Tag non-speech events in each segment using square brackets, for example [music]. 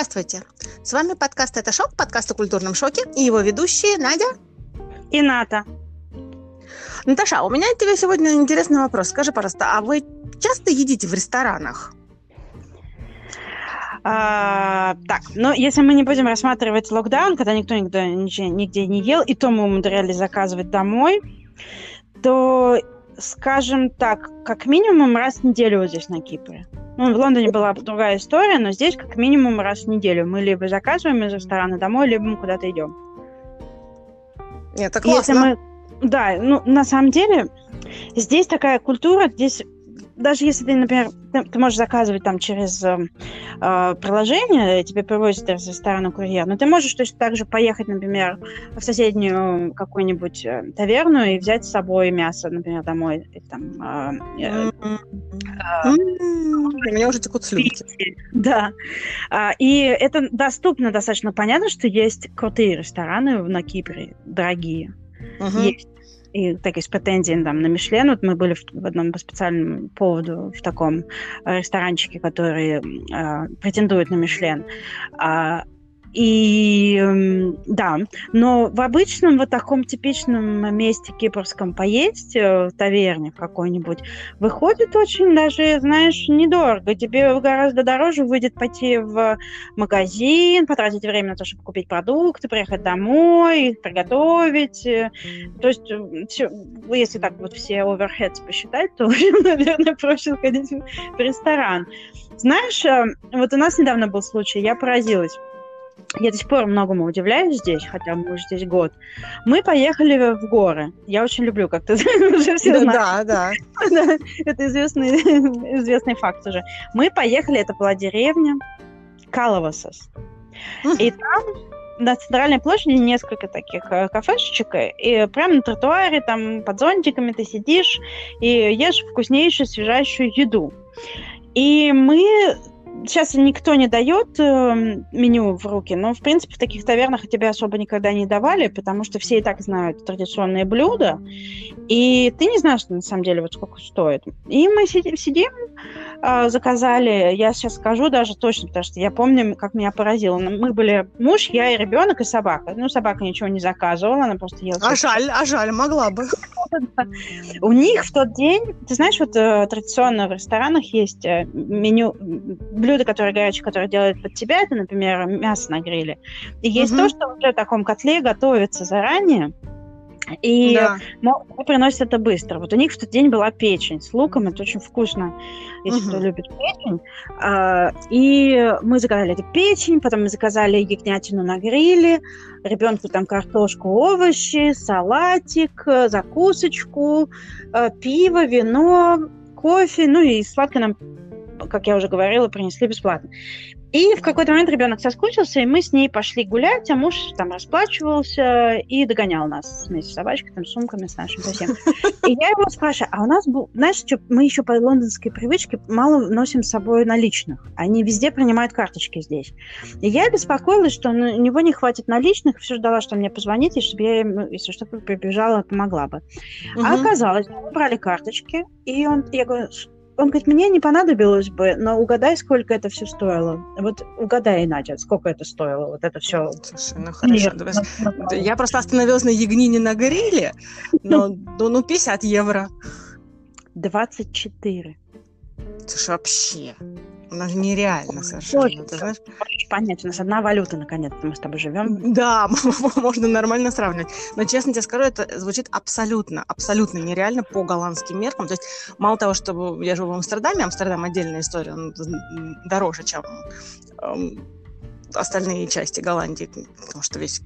Здравствуйте! С вами подкаст «Это шок», подкаст о культурном шоке и его ведущие Надя и Ната. Наташа, у меня к тебе сегодня интересный вопрос. Скажи, пожалуйста, а вы часто едите в ресторанах? А, так, ну, если мы не будем рассматривать локдаун, когда никто нигде, нигде не ел, и то мы умудрялись заказывать домой, то, скажем так, как минимум раз в неделю вот здесь на Кипре. Ну, в Лондоне была другая история, но здесь как минимум раз в неделю. Мы либо заказываем из ресторана домой, либо мы куда-то идем. Нет, это классно. Если мы... Да, ну, на самом деле, здесь такая культура, здесь даже если ты, например, ты, ты можешь заказывать там через э, приложение, тебе привозят из ресторана курьер, но ты можешь точно так же поехать, например, в соседнюю какую-нибудь э, таверну и взять с собой мясо, например, домой. И, там, э, э, э, У меня уже текут слюнки. [laughs] Да. А, и это доступно достаточно. Понятно, что есть крутые рестораны на Кипре, дорогие. Есть и так есть претензии там, на Мишлен. Вот мы были в, в одном по специальному поводу в таком э, ресторанчике, который э, претендует на Мишлен. А, и да, но в обычном вот таком типичном месте кипрском поесть, э, в таверне какой-нибудь, выходит очень даже, знаешь, недорого. Тебе гораздо дороже выйдет пойти в магазин, потратить время на то, чтобы купить продукты, приехать домой, приготовить. То есть, э, все, если так вот все overheads посчитать, то, [laughs] наверное, проще сходить в ресторан. Знаешь, э, вот у нас недавно был случай, я поразилась я до сих пор многому удивляюсь здесь, хотя мы уже здесь год. Мы поехали в горы. Я очень люблю, как ты [laughs] уже все знаешь. Да, [laughs] да. это известный, [laughs] известный факт уже. Мы поехали, это была деревня Калавасас. И там на центральной площади несколько таких э, кафешечек, и прямо на тротуаре, там под зонтиками ты сидишь и ешь вкуснейшую, свежайшую еду. И мы сейчас никто не дает э, меню в руки, но, в принципе, в таких тавернах тебе особо никогда не давали, потому что все и так знают традиционные блюда, и ты не знаешь, на самом деле, вот сколько стоит. И мы сидим, сидим э, заказали, я сейчас скажу даже точно, потому что я помню, как меня поразило. Мы были муж, я и ребенок, и собака. Ну, собака ничего не заказывала, она просто ела. А жаль, а жаль, могла бы. [laughs] У них в тот день, ты знаешь, вот э, традиционно в ресторанах есть э, меню блюдо, которое горячее, которое делают под тебя, это, например, мясо на гриле. И есть угу. то, что уже в таком котле готовится заранее, и да. но, приносят это быстро. Вот у них в тот день была печень с луком, это очень вкусно, если угу. кто любит печень. А, и мы заказали эту печень, потом мы заказали ягнятину на гриле, ребенку там картошку, овощи, салатик, закусочку, э, пиво, вино, кофе, ну и сладкое нам как я уже говорила, принесли бесплатно. И в какой-то момент ребенок соскучился, и мы с ней пошли гулять, а муж там расплачивался и догонял нас вместе с собачкой, там, сумками, с нашим совсем. И я его спрашиваю, а у нас был, знаешь, что мы еще по лондонской привычке мало носим с собой наличных. Они везде принимают карточки здесь. И я беспокоилась, что у него не хватит наличных, все ждала, что мне позвоните, чтобы я, если что-то прибежала, помогла бы. А оказалось, мы брали карточки, и он, я говорю, он говорит, мне не понадобилось бы, но угадай, сколько это все стоило. Вот угадай, Надя, сколько это стоило, вот это все. Слушай, ну хорошо. Нет, я просто остановилась на ягнине на гриле, но ну, ну 50 евро. 24. Слушай, вообще. Оно же нереально совершенно. Ой, ты знаешь? понять, у нас одна валюта, наконец-то мы с тобой живем. Да, [laughs] можно нормально сравнивать. Но честно тебе скажу, это звучит абсолютно, абсолютно нереально по голландским меркам. То есть мало того, что я живу в Амстердаме, Амстердам отдельная история, он дороже, чем эм, остальные части Голландии, потому что весь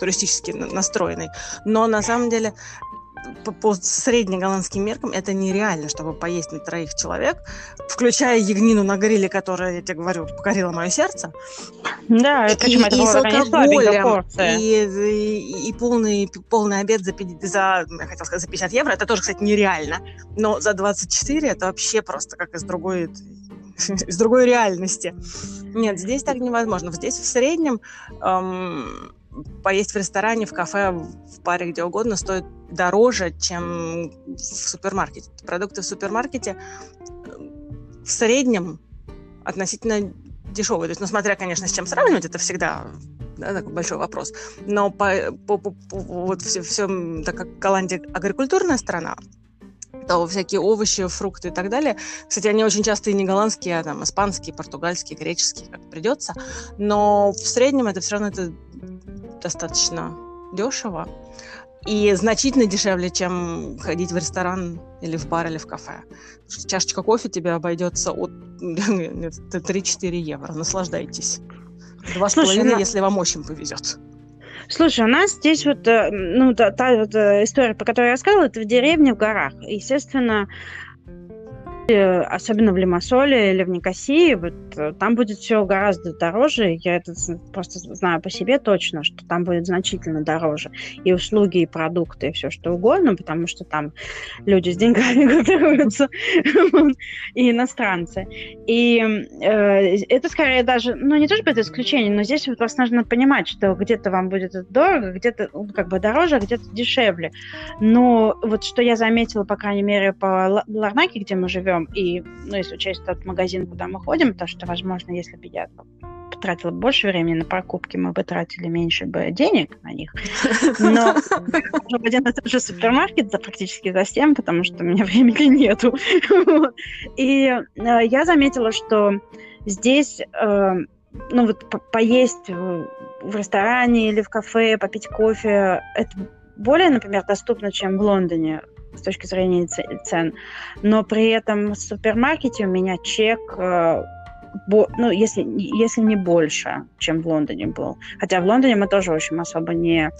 туристически настроенный. Но на самом деле по, по среднеголландским меркам это нереально, чтобы поесть на троих человек, включая ягнину на гриле, которая, я тебе говорю, покорила мое сердце. Да, это, и, это и с алкоголем, и, и, и полный, полный обед за, за, я хотела сказать, за 50 евро, это тоже, кстати, нереально, но за 24 это вообще просто как из другой [laughs] из другой реальности. Нет, здесь так невозможно. Здесь в среднем эм, поесть в ресторане, в кафе, в паре, где угодно, стоит дороже, чем в супермаркете. Продукты в супермаркете э, в среднем относительно дешевый. То есть, ну, смотря, конечно, с чем сравнивать, это всегда да, такой большой вопрос. Но по, по, по, по, вот все, все, так как Голландия агрикультурная страна, то всякие овощи, фрукты и так далее. Кстати, они очень часто и не голландские, а там испанские, португальские, греческие, как придется. Но в среднем это все равно это достаточно дешево и значительно дешевле, чем ходить в ресторан или в бар или в кафе. Чашечка кофе тебе обойдется от [laughs] 3-4 евро. Наслаждайтесь. Два с половиной, если вам очень повезет. Слушай, у нас здесь вот, э, ну, та, та вот э, история, по которой я рассказывала, это в деревне в горах. Естественно, особенно в Лимассоле или в Никосии, вот, э, там будет все гораздо дороже. Я это просто знаю по себе точно, что там будет значительно дороже. И услуги, и продукты, и все что угодно, потому что там люди с деньгами [laughs] группируются, и иностранцы. И э, это скорее даже, ну не то чтобы это исключение, но здесь вот вас нужно понимать, что где-то вам будет дорого, где-то ну, как бы дороже, а где-то дешевле. Но вот что я заметила, по крайней мере, по Ларнаке, где мы живем, живем, и, ну, если учесть тот магазин, куда мы ходим, то что, возможно, если бы я потратила больше времени на покупки, мы бы тратили меньше бы денег на них. Но [laughs] один и тот же супермаркет за практически за всем, потому что у меня [laughs] времени нету. И э, я заметила, что здесь э, ну вот поесть в ресторане или в кафе, попить кофе, это более, например, доступно, чем в Лондоне с точки зрения цен. Но при этом в супермаркете у меня чек э, ну, если, если не больше, чем в Лондоне был. Хотя в Лондоне мы тоже, в общем, особо не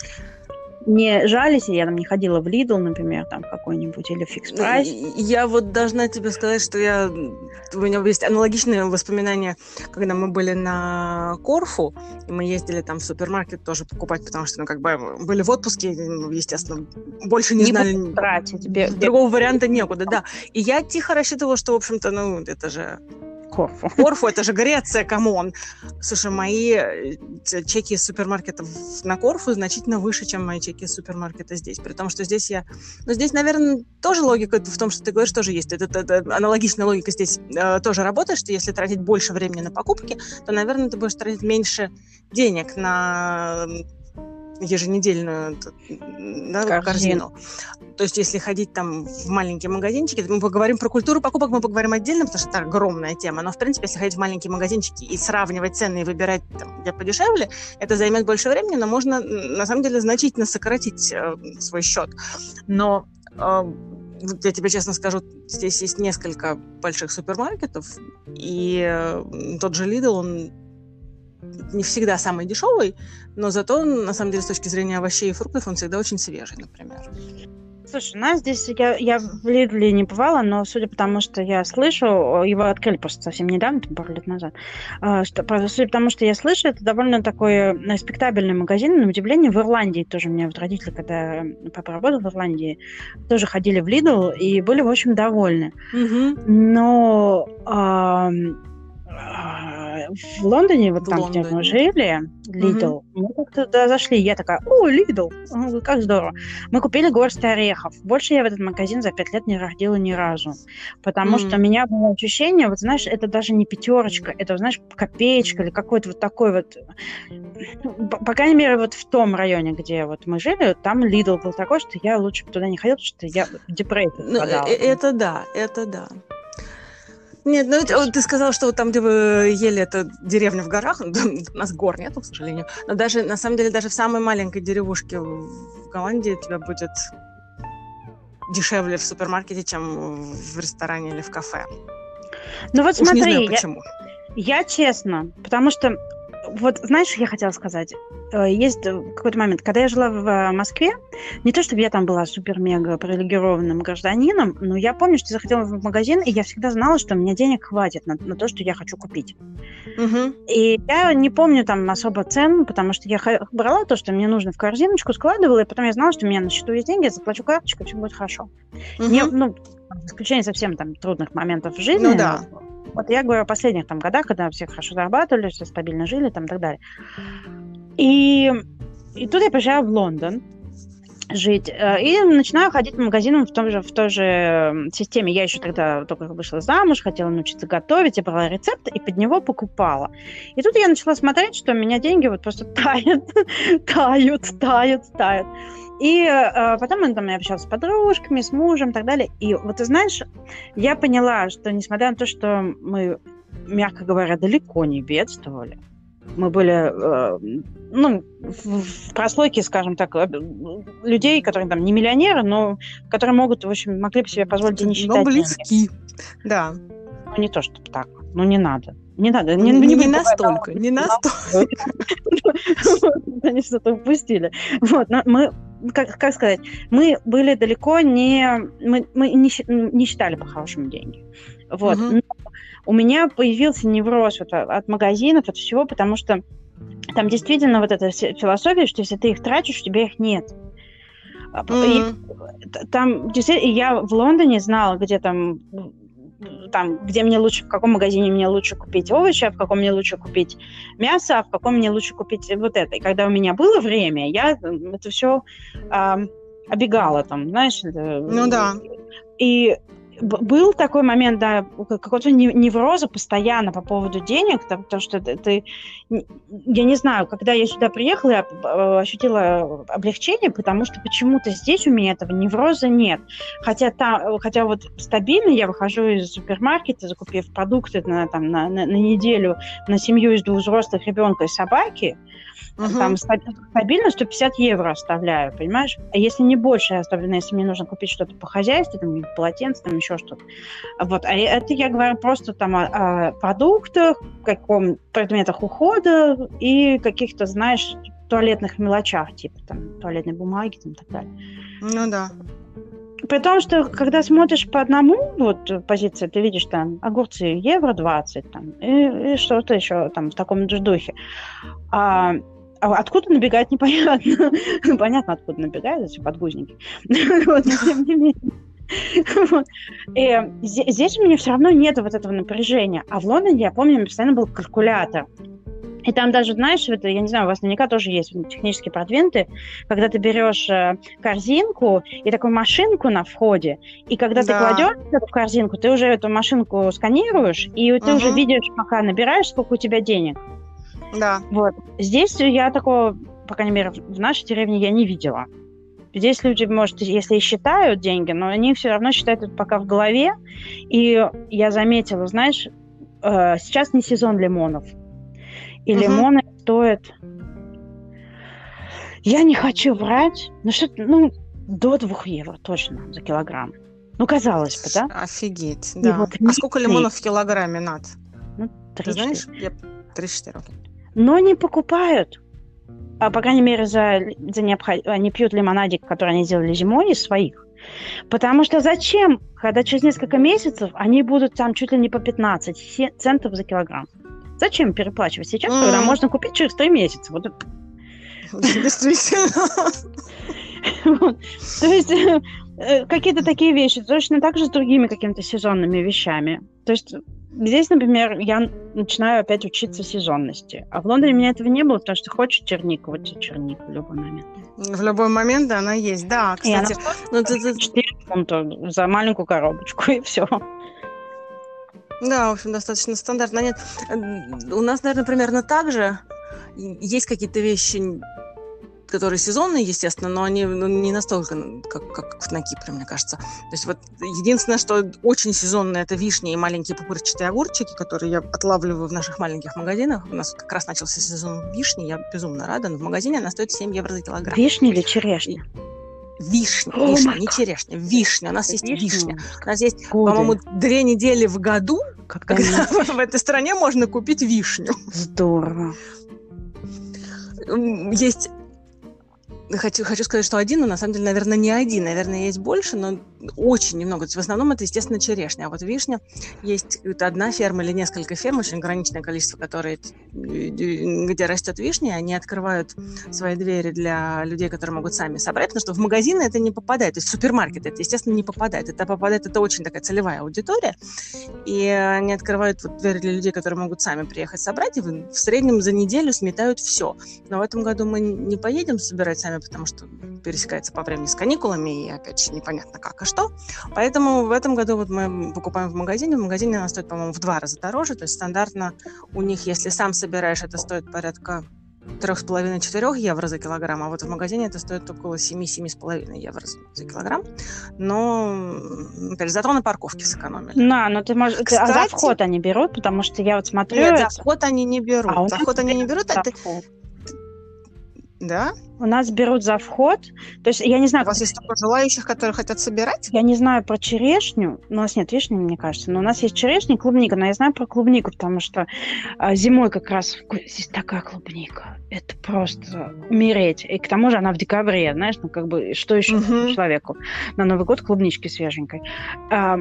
не жались, я там не ходила в Lidl, например, там какой-нибудь, или Fix ну, Price. Я вот должна тебе сказать, что я... У меня есть аналогичные воспоминания, когда мы были на Корфу, и мы ездили там в супермаркет тоже покупать, потому что, ну, как бы, были в отпуске, естественно, больше не, не знали... Тратить. Другого варианта некуда, да. И я тихо рассчитывала, что, в общем-то, ну, это же Корфу. [laughs] Корфу, это же Греция, come on. Слушай, мои э, чеки из супермаркетов на Корфу значительно выше, чем мои чеки из супермаркета здесь. При том, что здесь я... Ну, здесь, наверное, тоже логика в том, что ты говоришь, тоже есть. Это, это, это аналогичная логика здесь э, тоже работает, что если тратить больше времени на покупки, то, наверное, ты будешь тратить меньше денег на еженедельную да, корзину. корзину. То есть, если ходить там в маленькие магазинчики, мы поговорим про культуру покупок, мы поговорим отдельно, потому что это огромная тема. Но, в принципе, если ходить в маленькие магазинчики и сравнивать цены и выбирать, там, где подешевле, это займет больше времени, но можно, на самом деле, значительно сократить э, свой счет. Но э, я тебе честно скажу, здесь есть несколько больших супермаркетов, и э, тот же Lidl, он не всегда самый дешевый, но зато, на самом деле, с точки зрения овощей и фруктов, он всегда очень свежий, например. Слушай, у нас здесь, я, я в Лидле не бывала, но судя по тому, что я слышу, его открыли просто совсем недавно, пару лет назад, а, что, судя по тому, что я слышу, это довольно такой э, респектабельный магазин, на удивление, в Ирландии тоже у меня вот родители, когда папа работал в Ирландии, тоже ходили в Лидл и были, в общем, довольны. Mm-hmm. Но а, в Лондоне, вот в там, Лондоне. где мы жили, Lidl, угу. мы как-то туда зашли, я такая, о, Lidl, как здорово. Мы купили горсть орехов. Больше я в этот магазин за пять лет не родила ни разу. Потому mm что у меня было ощущение, вот знаешь, это даже не пятерочка, это, знаешь, копеечка или какой-то вот такой вот... По, по крайней мере, вот в том районе, где вот мы жили, там Lidl был такой, что я лучше бы туда не ходила, потому что я депрессию ну, э, Это да, это да. Нет, ну это, ты сказал, что вот там, где вы ели, это деревня в горах. У нас гор нету, к сожалению. Но даже, на самом деле, даже в самой маленькой деревушке в Голландии тебя будет дешевле в супермаркете, чем в ресторане или в кафе. Ну вот Уж смотри, не знаю, почему. Я, я честно, потому что вот знаешь, что я хотела сказать? Э, есть э, какой-то момент, когда я жила в э, Москве, не то чтобы я там была супер-мега привилегированным гражданином, но я помню, что я заходила в магазин, и я всегда знала, что у меня денег хватит на, на то, что я хочу купить. Угу. И я не помню там особо цен, потому что я брала то, что мне нужно в корзиночку, складывала, и потом я знала, что у меня на счету есть деньги, я заплачу карточкой, все будет хорошо. Угу. Не, ну, исключение совсем там трудных моментов в жизни. Ну да. Вот я говорю о последних там годах, когда все хорошо зарабатывали, все стабильно жили там и так далее. И, и тут я приезжаю в Лондон, жить. Э, и начинаю ходить по магазинам в, том же, в той же системе. Я еще тогда только вышла замуж, хотела научиться готовить, я брала рецепт и под него покупала. И тут я начала смотреть, что у меня деньги вот просто [laughs] тают, тают, тают, тают. И э, потом он там, я общалась с подружками, с мужем и так далее. И вот ты знаешь, я поняла, что несмотря на то, что мы, мягко говоря, далеко не бедствовали, мы были, э, ну, в, в прослойке, скажем так, людей, которые там не миллионеры, но которые могут, в общем, могли бы себе позволить не считать. Но близки, деньги. да. Ну, не то, чтобы так. Ну, не надо. Не надо. Не, не, не настолько, не настолько. [laughs] Они что-то упустили. Вот, но мы как, как сказать, мы были далеко не... Мы, мы не, не считали по-хорошему деньги. Вот. Угу. Но у меня появился невроз вот от магазинов, от всего, потому что там действительно вот эта философия, что если ты их тратишь, у тебя их нет. Mm-hmm. И, там действительно, я в Лондоне знала, где там там, где мне лучше, в каком магазине мне лучше купить овощи, а в каком мне лучше купить мясо, а в каком мне лучше купить вот это. И когда у меня было время, я это все э, обегала там, знаешь. Ну да. И был такой момент, да, какого-то невроза постоянно по поводу денег, потому что ты, я не знаю, когда я сюда приехала, я э, ощутила облегчение, потому что почему-то здесь у меня этого невроза нет. Хотя, там, хотя вот стабильно я выхожу из супермаркета, закупив продукты на, там, на, на, на неделю на семью из двух взрослых ребенка и собаки, Угу. Там стабильно 150 евро оставляю, понимаешь? А если не больше я оставляю, если мне нужно купить что-то по хозяйству, там, полотенце, там, еще что-то. Вот. А это я говорю просто там о, о продуктах, каком предметах ухода и каких-то, знаешь, туалетных мелочах, типа там туалетной бумаги там, и так далее. Ну да. При том, что когда смотришь по одному вот позиции, ты видишь там огурцы евро 20 там, и, и что-то еще там в таком же духе. А а откуда набегает, непонятно. Ну, [laughs] понятно, откуда набегает, эти подгузники. [laughs] Вот, тем не менее. Вот. И здесь у меня все равно нет вот этого напряжения. А в Лондоне, я помню, у меня постоянно был калькулятор. И там даже, знаешь, это, я не знаю, у вас наверняка тоже есть технические продвинты, когда ты берешь э, корзинку и такую машинку на входе, и когда да. ты кладешь эту корзинку, ты уже эту машинку сканируешь, и ты угу. уже видишь, пока набираешь, сколько у тебя денег. Да. Вот. Здесь я такого, по крайней мере, в нашей деревне я не видела. Здесь люди, может, если и считают деньги, но они все равно считают это пока в голове. И я заметила, знаешь, э, сейчас не сезон лимонов. И угу. лимоны стоят... Я не хочу врать, но что ну, до двух евро точно за килограмм. Ну, казалось бы, да? Офигеть, да. Вот а сколько лимонов в килограмме, Над? Ну, 3 Ты знаешь? Я... 3-4, окей но не покупают. А, по крайней мере, за, за необход... они пьют лимонадик, который они сделали зимой из своих. Потому что зачем, когда через несколько месяцев они будут там чуть ли не по 15 центов за килограмм? Зачем переплачивать сейчас, mm. когда можно купить через 3 месяца? Вот Действительно. То есть э, какие-то такие вещи. Точно так же с другими какими-то сезонными вещами. То есть Здесь, например, я начинаю опять учиться сезонности. А в Лондоне у меня этого не было, потому что хочешь чернику, вот тебе черника в любой момент. В любой момент, да, она есть. Да, кстати. ну, ты, ты... 4 фунта за маленькую коробочку, [laughs] и все. Да, в общем, достаточно стандартно. Нет, у нас, наверное, примерно так же. Есть какие-то вещи которые сезонные, естественно, но они ну, не настолько, как, как на Кипре, мне кажется. То есть вот единственное, что очень сезонное, это вишни и маленькие пупырчатые огурчики, которые я отлавливаю в наших маленьких магазинах. У нас как раз начался сезон вишни, я безумно рада, но в магазине она стоит 7 евро за килограмм. Вишни или черешня? Вишня, oh вишня, не черешня, вишня. У нас есть вишня. вишня. У нас есть, по-моему, две недели в году, когда [laughs] в этой стране можно купить вишню. Здорово. Есть хочу, хочу сказать, что один, но на самом деле, наверное, не один. Наверное, есть больше, но очень немного. В основном это, естественно, черешня. А вот вишня есть это одна ферма или несколько ферм, очень ограниченное количество, которые, где растет вишня, они открывают свои двери для людей, которые могут сами собрать, потому что в магазины это не попадает, то есть в супермаркет это, естественно, не попадает. Это попадает, это очень такая целевая аудитория, и они открывают вот двери для людей, которые могут сами приехать собрать, и в среднем за неделю сметают все. Но в этом году мы не поедем собирать сами, потому что пересекается по времени с каникулами, и опять же непонятно как и что. Поэтому в этом году вот мы покупаем в магазине. В магазине она стоит, по-моему, в два раза дороже. То есть стандартно у них, если сам собираешь, это стоит порядка трех с половиной четырех евро за килограмм, а вот в магазине это стоит около семи-семи с половиной евро за килограмм. Но, опять же, зато на парковке сэкономили. На, но ты можешь... Кстати, а за вход они берут, потому что я вот смотрю... Нет, за вход они не берут. А за вход они не берут. А ты, да? У нас берут за вход. То есть я не знаю... У вас есть только желающих, которые хотят собирать? Я не знаю про черешню. У нас нет вишни, мне кажется. Но у нас есть черешня и клубника. Но я знаю про клубнику, потому что а, зимой как раз здесь такая клубника. Это просто умереть. И к тому же она в декабре, знаешь, ну как бы что еще угу. человеку? На Новый год клубнички свеженькой. А,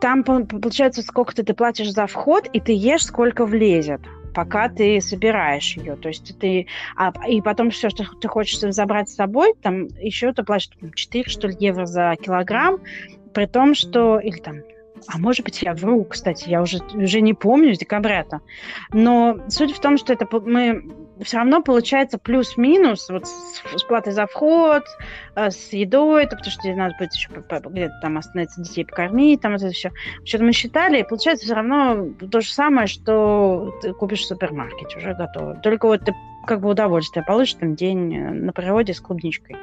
там, получается, сколько ты платишь за вход, и ты ешь, сколько влезет пока ты собираешь ее. То есть ты... А, и потом все, что ты хочешь забрать с собой, там еще ты платишь 4, что ли, евро за килограмм, при том, что... Или там а может быть, я вру, кстати, я уже, уже не помню с декабря-то. Но суть в том, что это мы все равно получается плюс-минус вот с, с платой за вход, э, с едой, это потому что надо будет еще где-то там остановиться, детей покормить, там это все. Что-то мы считали, и получается все равно то же самое, что ты купишь в супермаркете, уже готово. Только вот ты как бы удовольствие получишь там день э, на природе с клубничкой.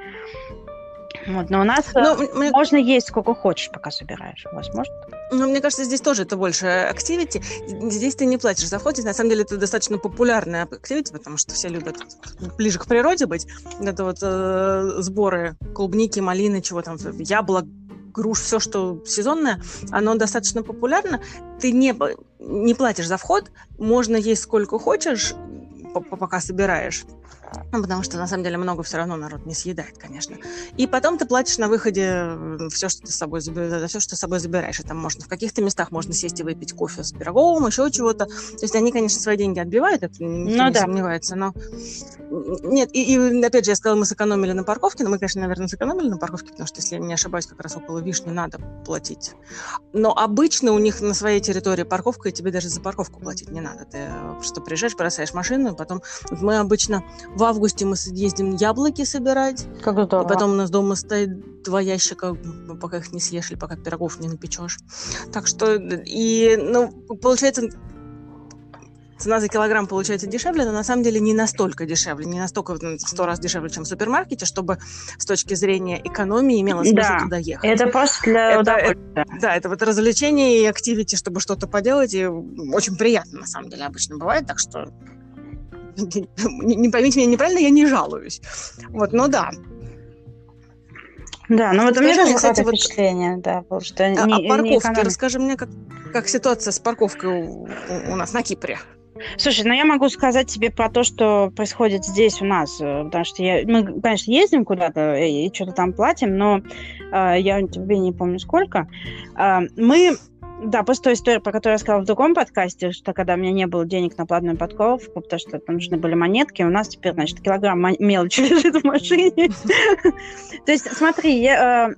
Вот, но у нас ну, э, мне... можно есть сколько хочешь, пока собираешь. У вас может? Ну, мне кажется, здесь тоже это больше активити. Здесь ты не платишь за вход. На самом деле это достаточно популярная активити, потому что все любят ближе к природе быть. Это вот э, сборы клубники, малины, чего там, яблок, груш, все, что сезонное, оно достаточно популярно. Ты не, не платишь за вход, можно есть сколько хочешь, пока собираешь. Ну, потому что, на самом деле, много все равно народ не съедает, конечно. И потом ты платишь на выходе все, что ты с собой, за все, что с собой забираешь. И там можно в каких-то местах можно сесть и выпить кофе с пирогом, еще чего-то. То есть они, конечно, свои деньги отбивают, это никто ну, не да. сомневается, но... Нет, и, и опять же, я сказала, мы сэкономили на парковке, но мы, конечно, наверное, сэкономили на парковке, потому что, если я не ошибаюсь, как раз около вишни надо платить. Но обычно у них на своей территории парковка, и тебе даже за парковку платить не надо. Ты что приезжаешь, бросаешь машину, и потом... Мы обычно в в августе мы ездим яблоки собирать. Как здорово. И потом у нас дома стоит два ящика, пока их не съешь или пока пирогов не напечешь. Так что, и, ну, получается, цена за килограмм получается дешевле, но на самом деле не настолько дешевле, не настолько в сто раз дешевле, чем в супермаркете, чтобы с точки зрения экономии имело смысл да. туда ехать. Это просто для это, удовольствия. Это, да, это вот развлечение и активити, чтобы что-то поделать, и очень приятно, на самом деле, обычно бывает, так что [laughs] не, поймите меня неправильно, я не жалуюсь. Вот, но да. Да, ну вот у меня тоже кстати, вот, впечатление, да, потому что а, не, а парковки, не расскажи мне, как, как ситуация с парковкой у, у нас на Кипре. Слушай, ну я могу сказать тебе про то, что происходит здесь у нас, э, потому что я, мы, конечно, ездим куда-то и, и что-то там платим, но э, я тебе не помню сколько. Э, мы да, после той истории, про которую я сказала в другом подкасте, что когда у меня не было денег на платную подковку, потому что там нужны были монетки, у нас теперь, значит, килограмм мелочи [laughs] лежит в машине. То есть, смотри, э,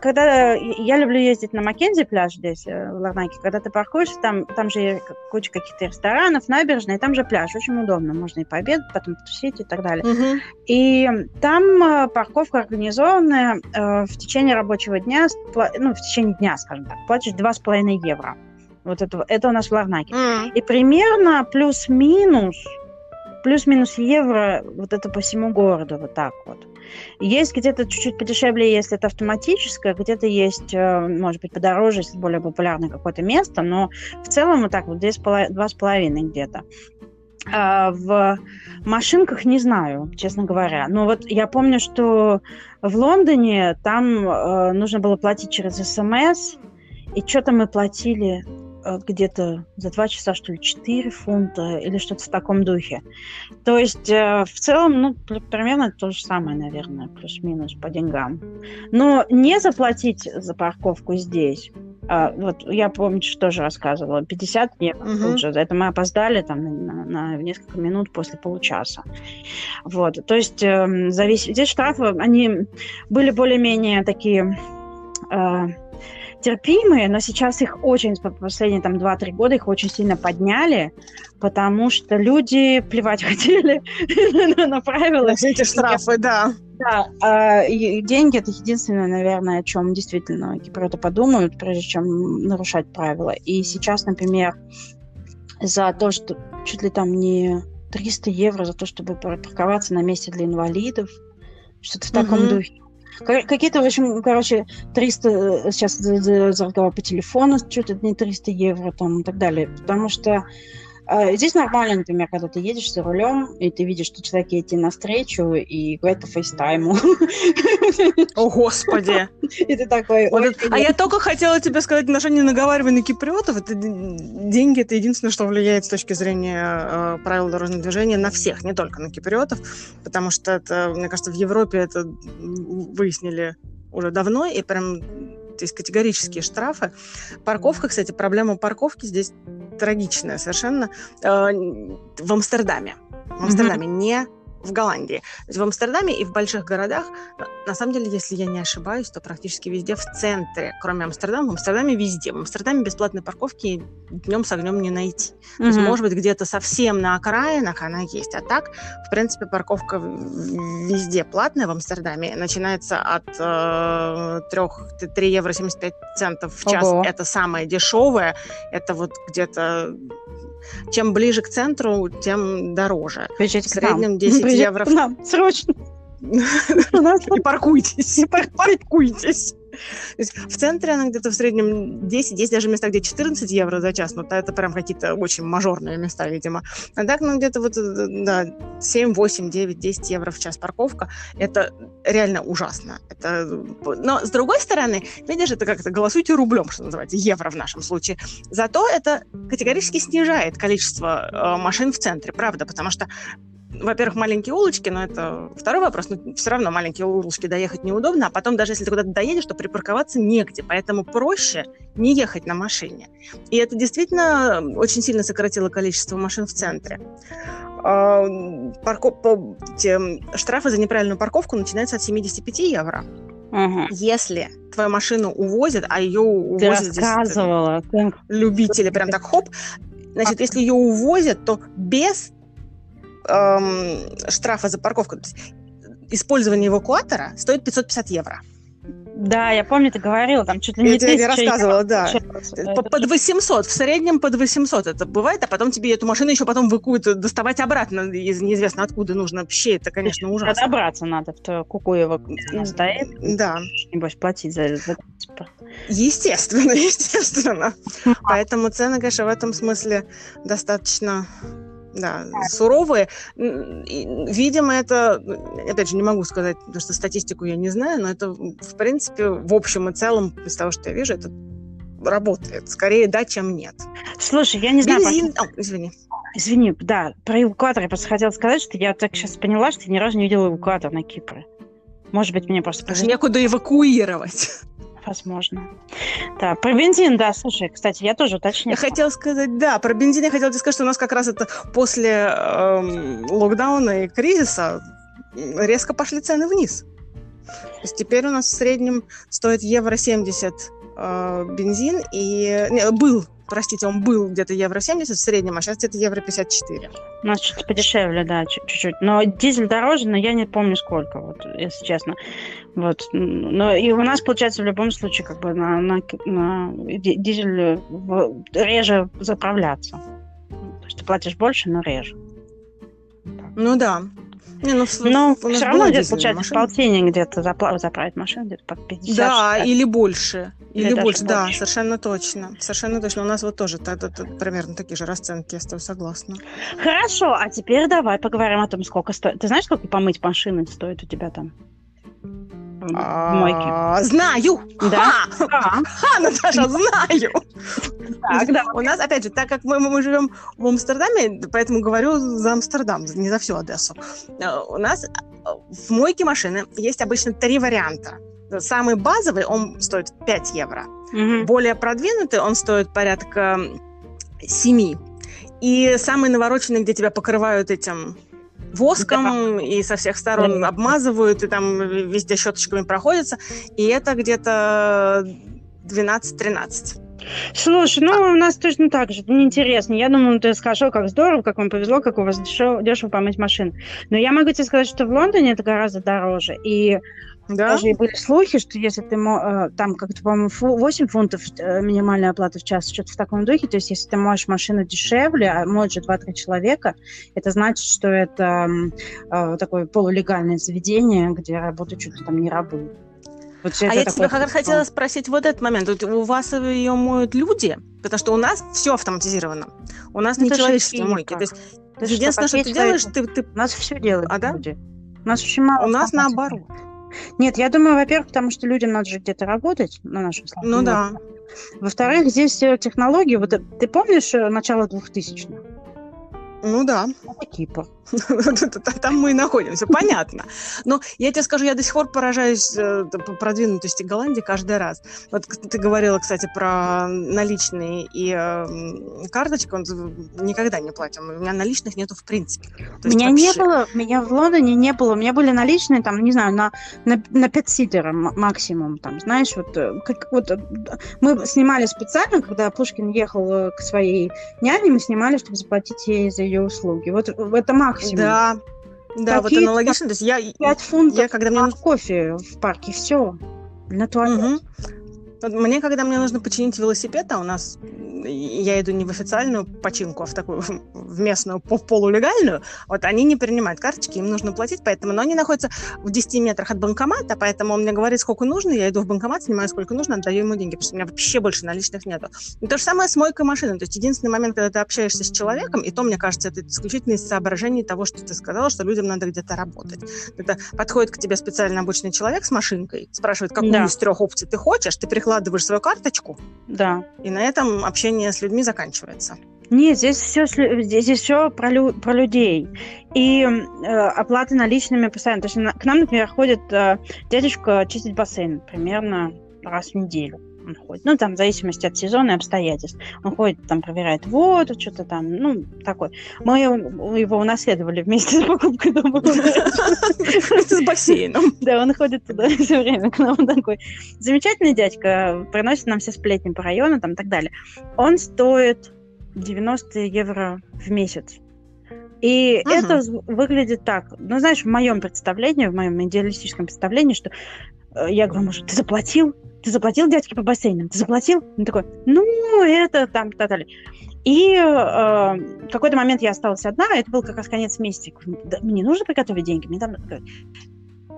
когда я люблю ездить на Маккензи пляж здесь, э, в Ларнаке, когда ты паркуешься, там, там же куча каких-то ресторанов, набережная, и там же пляж, очень удобно, можно и пообедать, потом потусить и так далее. И там э, парковка организованная в течение рабочего дня, ну, в течение дня, скажем так, платишь 2,5 евро евро. Вот это, это у нас в Ларнаке. Mm. И примерно плюс-минус, плюс-минус евро вот это по всему городу, вот так вот. Есть где-то чуть-чуть подешевле, если это автоматическое, где-то есть, э, может быть, подороже, если более популярное какое-то место, но в целом вот так вот два с половиной где-то. А в машинках не знаю, честно говоря. Но вот я помню, что в Лондоне там э, нужно было платить через СМС, и что-то мы платили э, где-то за два часа, что ли, 4 фунта или что-то в таком духе. То есть э, в целом, ну, примерно то же самое, наверное, плюс-минус по деньгам. Но не заплатить за парковку здесь, а, вот я помню, что тоже рассказывала, 50 евро угу. тут же. Это мы опоздали там на, на несколько минут после получаса. Вот, то есть э, завис... здесь штрафы, они были более-менее такие... Э, терпимые, но сейчас их очень, последние там 2-3 года их очень сильно подняли, потому что люди плевать [laughs] хотели на правила. Эти штрафы, да. Да, а деньги это единственное, наверное, о чем действительно киприоты подумают, прежде чем нарушать правила. И сейчас, например, за то, что чуть ли там не 300 евро за то, чтобы парковаться на месте для инвалидов, что-то в таком mm-hmm. духе. Какие-то, в общем, короче, 300 э, сейчас за, за, за разговор по телефону, что-то не 300 евро там и так далее. Потому что здесь нормально, например, когда ты едешь за рулем, и ты видишь, что человек едет навстречу и говорит по фейстайму. [laughs] О, Господи! И ты такой... а я только хотела тебе сказать, отношение наговаривай на киприотов. Это деньги, это единственное, что влияет с точки зрения э, правил дорожного движения на всех, не только на киприотов, потому что это, мне кажется, в Европе это выяснили уже давно, и прям есть категорические штрафы. Парковка, кстати, проблема парковки здесь трагичная совершенно. Э, в Амстердаме. В Амстердаме mm-hmm. не в Голландии. В Амстердаме и в больших городах, на самом деле, если я не ошибаюсь, то практически везде в центре, кроме Амстердама, в Амстердаме везде. В Амстердаме бесплатной парковки днем с огнем не найти. Mm-hmm. То есть, может быть, где-то совсем на окраинах она есть. А так, в принципе, парковка везде платная в Амстердаме. Начинается от э, 3, 3 евро 75 центов в час. Ого. Это самое дешевое. Это вот где-то чем ближе к центру, тем дороже. Приезжайте в среднем 10 Приезжайте евро. К нам, [laughs] срочно. [laughs] И паркуйтесь. [laughs] И паркуйтесь. в центре она где-то в среднем 10, есть даже места, где 14 евро за час, но это прям какие-то очень мажорные места, видимо. А так, ну, где-то вот, э, да, 7, 8, 9, 10 евро в час парковка, это реально ужасно. Это... Но, с другой стороны, видишь, это как-то голосуйте рублем, что называется, евро в нашем случае. Зато это категорически снижает количество э, машин в центре, правда, потому что во-первых, маленькие улочки, но это второй вопрос, но все равно маленькие улочки доехать неудобно, а потом даже если ты куда-то доедешь, то припарковаться негде, поэтому проще не ехать на машине. И это действительно очень сильно сократило количество машин в центре. А, парко... Те, штрафы за неправильную парковку начинаются от 75 евро. Угу. Если твою машину увозят, а ее увозят Ты рассказывала. Здесь, любители, прям так хоп, значит, если ее увозят, то без эм, штрафа за парковку, использование эвакуатора стоит 550 евро. Да, я помню, ты говорила, там чуть ли не Я тебе рассказывала, да. По, под 800, в среднем под 800 это бывает, а потом тебе эту машину еще потом выкуют, доставать обратно из неизвестно откуда нужно. Вообще, это, конечно, ужасно. Добраться надо, в Кукуево стоит. Да. Небось, платить за, за транспорт. Естественно, [laughs] естественно. [laughs] Поэтому цены, конечно, в этом смысле достаточно да, суровые. Видимо, это, опять же, не могу сказать, потому что статистику я не знаю, но это, в принципе, в общем и целом, из того, что я вижу, это работает. Скорее да, чем нет. Слушай, я не знаю... Бензин... По... О, извини. Извини, да, про эвакуатор я просто хотела сказать, что я так сейчас поняла, что я ни разу не видела эвакуатор на Кипре. Может быть, мне просто... Даже некуда эвакуировать. Возможно. Да, про бензин, да, слушай, кстати, я тоже уточнила. Я хотела сказать, да, про бензин я хотела сказать, что у нас как раз это после эм, локдауна и кризиса резко пошли цены вниз. То есть теперь у нас в среднем стоит евро 70 э, бензин, и не, был простите, он был где-то евро 70 в среднем, а сейчас где-то евро 54. У нас что-то подешевле, да, чуть-чуть. Но дизель дороже, но я не помню сколько, вот, если честно. Вот. Но и у нас, получается, в любом случае, как бы на, на, на дизель реже заправляться. То есть ты платишь больше, но реже. Ну да. Не, ну, Но все равно где-то получается полтинник где-то заправить машину, где-то по 50. Да, или больше. Или, или больше, да, больше. совершенно точно. Совершенно точно. У нас вот тоже та, та, та, примерно такие же расценки, я с тобой согласна. Хорошо, а теперь давай поговорим о том, сколько стоит. Ты знаешь, сколько помыть машины стоит у тебя там? В мойке? Знаю! Да? Ха, Наташа, знаю! Так, да. У нас, опять же, так как мы, мы живем в Амстердаме, поэтому говорю за Амстердам, не за всю Одессу. Э, у нас э, в мойке машины есть обычно три варианта. Самый базовый, он стоит 5 евро. Угу. Более продвинутый, он стоит порядка 7. И самый навороченный, где тебя покрывают этим воском да. и со всех сторон да. обмазывают, и там везде щеточками проходятся. И это где-то 12-13. Слушай, ну у нас точно так же, мне интересно. Я думаю, ты скажешь, как здорово, как вам повезло, как у вас дешево, дешево помыть машину. Но я могу тебе сказать, что в Лондоне это гораздо дороже. И да? Даже и были слухи, что если ты э, там как-то, по-моему, 8 фунтов э, минимальная оплата в час, что-то в таком духе, то есть если ты моешь машину дешевле, а моют же 2-3 человека, это значит, что это э, такое полулегальное заведение, где работают чуть ли там не рабы. Вот а я тебя как раз хотела спросить вот этот момент. У вас ее моют люди? Потому что у нас все автоматизировано. У нас это не человеческие мойки. То есть ты единственное, что, что ты делаешь, ты, ты... У нас все делают а, да? люди. У нас очень мало. У нас наоборот. Нет, я думаю, во-первых, потому что людям надо же где-то работать на нашем службе. Ну да. Во-вторых, здесь технологии. Вот ты помнишь э, начало 2000-х? Ну да. Типа. Там мы и находимся, понятно. Но я тебе скажу, я до сих пор поражаюсь э, продвинутости Голландии каждый раз. Вот ты говорила, кстати, про наличные и э, карточку, никогда не платим. У меня наличных нету в принципе. У меня не было, у меня в Лондоне не было. У меня были наличные, там, не знаю, на, на, на пятситера максимум. Там, знаешь, вот, э, как, вот мы снимали специально, когда Пушкин ехал к своей няне, мы снимали, чтобы заплатить ей за ее услуги. Вот это максимум. Да, да, вот аналогично. То есть я, 5 фунтов я, когда мне... кофе в парке, все, на туалет. Мне, когда мне нужно починить велосипед, а у нас я иду не в официальную починку, а в такую в местную, полулегальную, вот они не принимают карточки, им нужно платить, поэтому, но они находятся в 10 метрах от банкомата, поэтому он мне говорит, сколько нужно, я иду в банкомат, снимаю сколько нужно, отдаю ему деньги, потому что у меня вообще больше наличных нету. И то же самое с мойкой машины, то есть единственный момент, когда ты общаешься с человеком, и то, мне кажется, это исключительно из соображений того, что ты сказала, что людям надо где-то работать. Это подходит к тебе специально обученный человек с машинкой, спрашивает, какую да. из трех опций ты хочешь, ты прикладываешь свою карточку, да. и на этом общение с людьми заканчивается. Нет, здесь все, здесь, все про, лю, про людей. И э, оплаты наличными постоянно. То есть на, к нам, например, ходит э, дядюшка чистить бассейн примерно раз в неделю. Он ходит. Ну, там, в зависимости от сезона и обстоятельств. Он ходит, там, проверяет воду, что-то там, ну, такой. Мы его унаследовали вместе с покупкой дома. С бассейном. Да, он ходит туда все время к нам. Такой замечательный дядька, приносит нам все сплетни по району, там, и так далее. Он стоит 90 евро в месяц. И ага. это выглядит так. Ну, знаешь, в моем представлении, в моем идеалистическом представлении, что э, я говорю, может, ты заплатил? Ты заплатил дядьке по бассейнам? Ты заплатил? Он такой, ну, это там, так далее. И э, в какой-то момент я осталась одна, это был как раз конец месяца. Мне нужно приготовить деньги. Мне там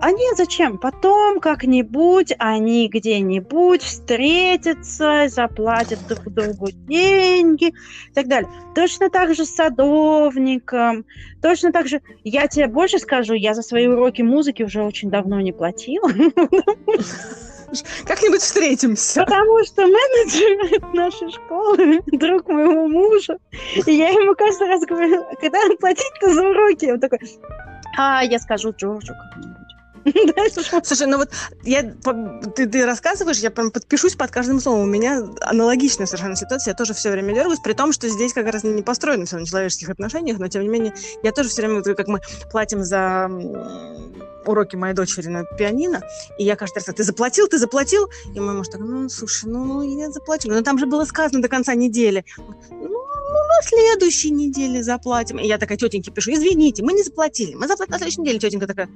а нет, зачем? Потом как-нибудь они где-нибудь встретятся, заплатят друг другу деньги и так далее. Точно так же с садовником, точно так же... Я тебе больше скажу, я за свои уроки музыки уже очень давно не платила. [laughs] Как-нибудь встретимся. Потому что менеджер нашей школы, друг моего мужа, и я ему каждый раз говорю, когда платить-то за уроки? Он такой, а я скажу Джорджу как-нибудь. [laughs] Слушай, ну вот я, ты, ты рассказываешь, я прям подпишусь под каждым словом. У меня аналогичная совершенно ситуация. Я тоже все время дергаюсь, при том, что здесь как раз не построено все на человеческих отношениях, но тем не менее я тоже все время, как мы платим за уроки моей дочери на пианино, и я каждый раз, ты заплатил, ты заплатил? И мой муж такой, ну, слушай, ну, я заплатил. Но там же было сказано до конца недели. Ну, ну, на следующей неделе заплатим. И я такая тетеньке пишу, извините, мы не заплатили. Мы заплатим на следующей неделе. Тетенька такая,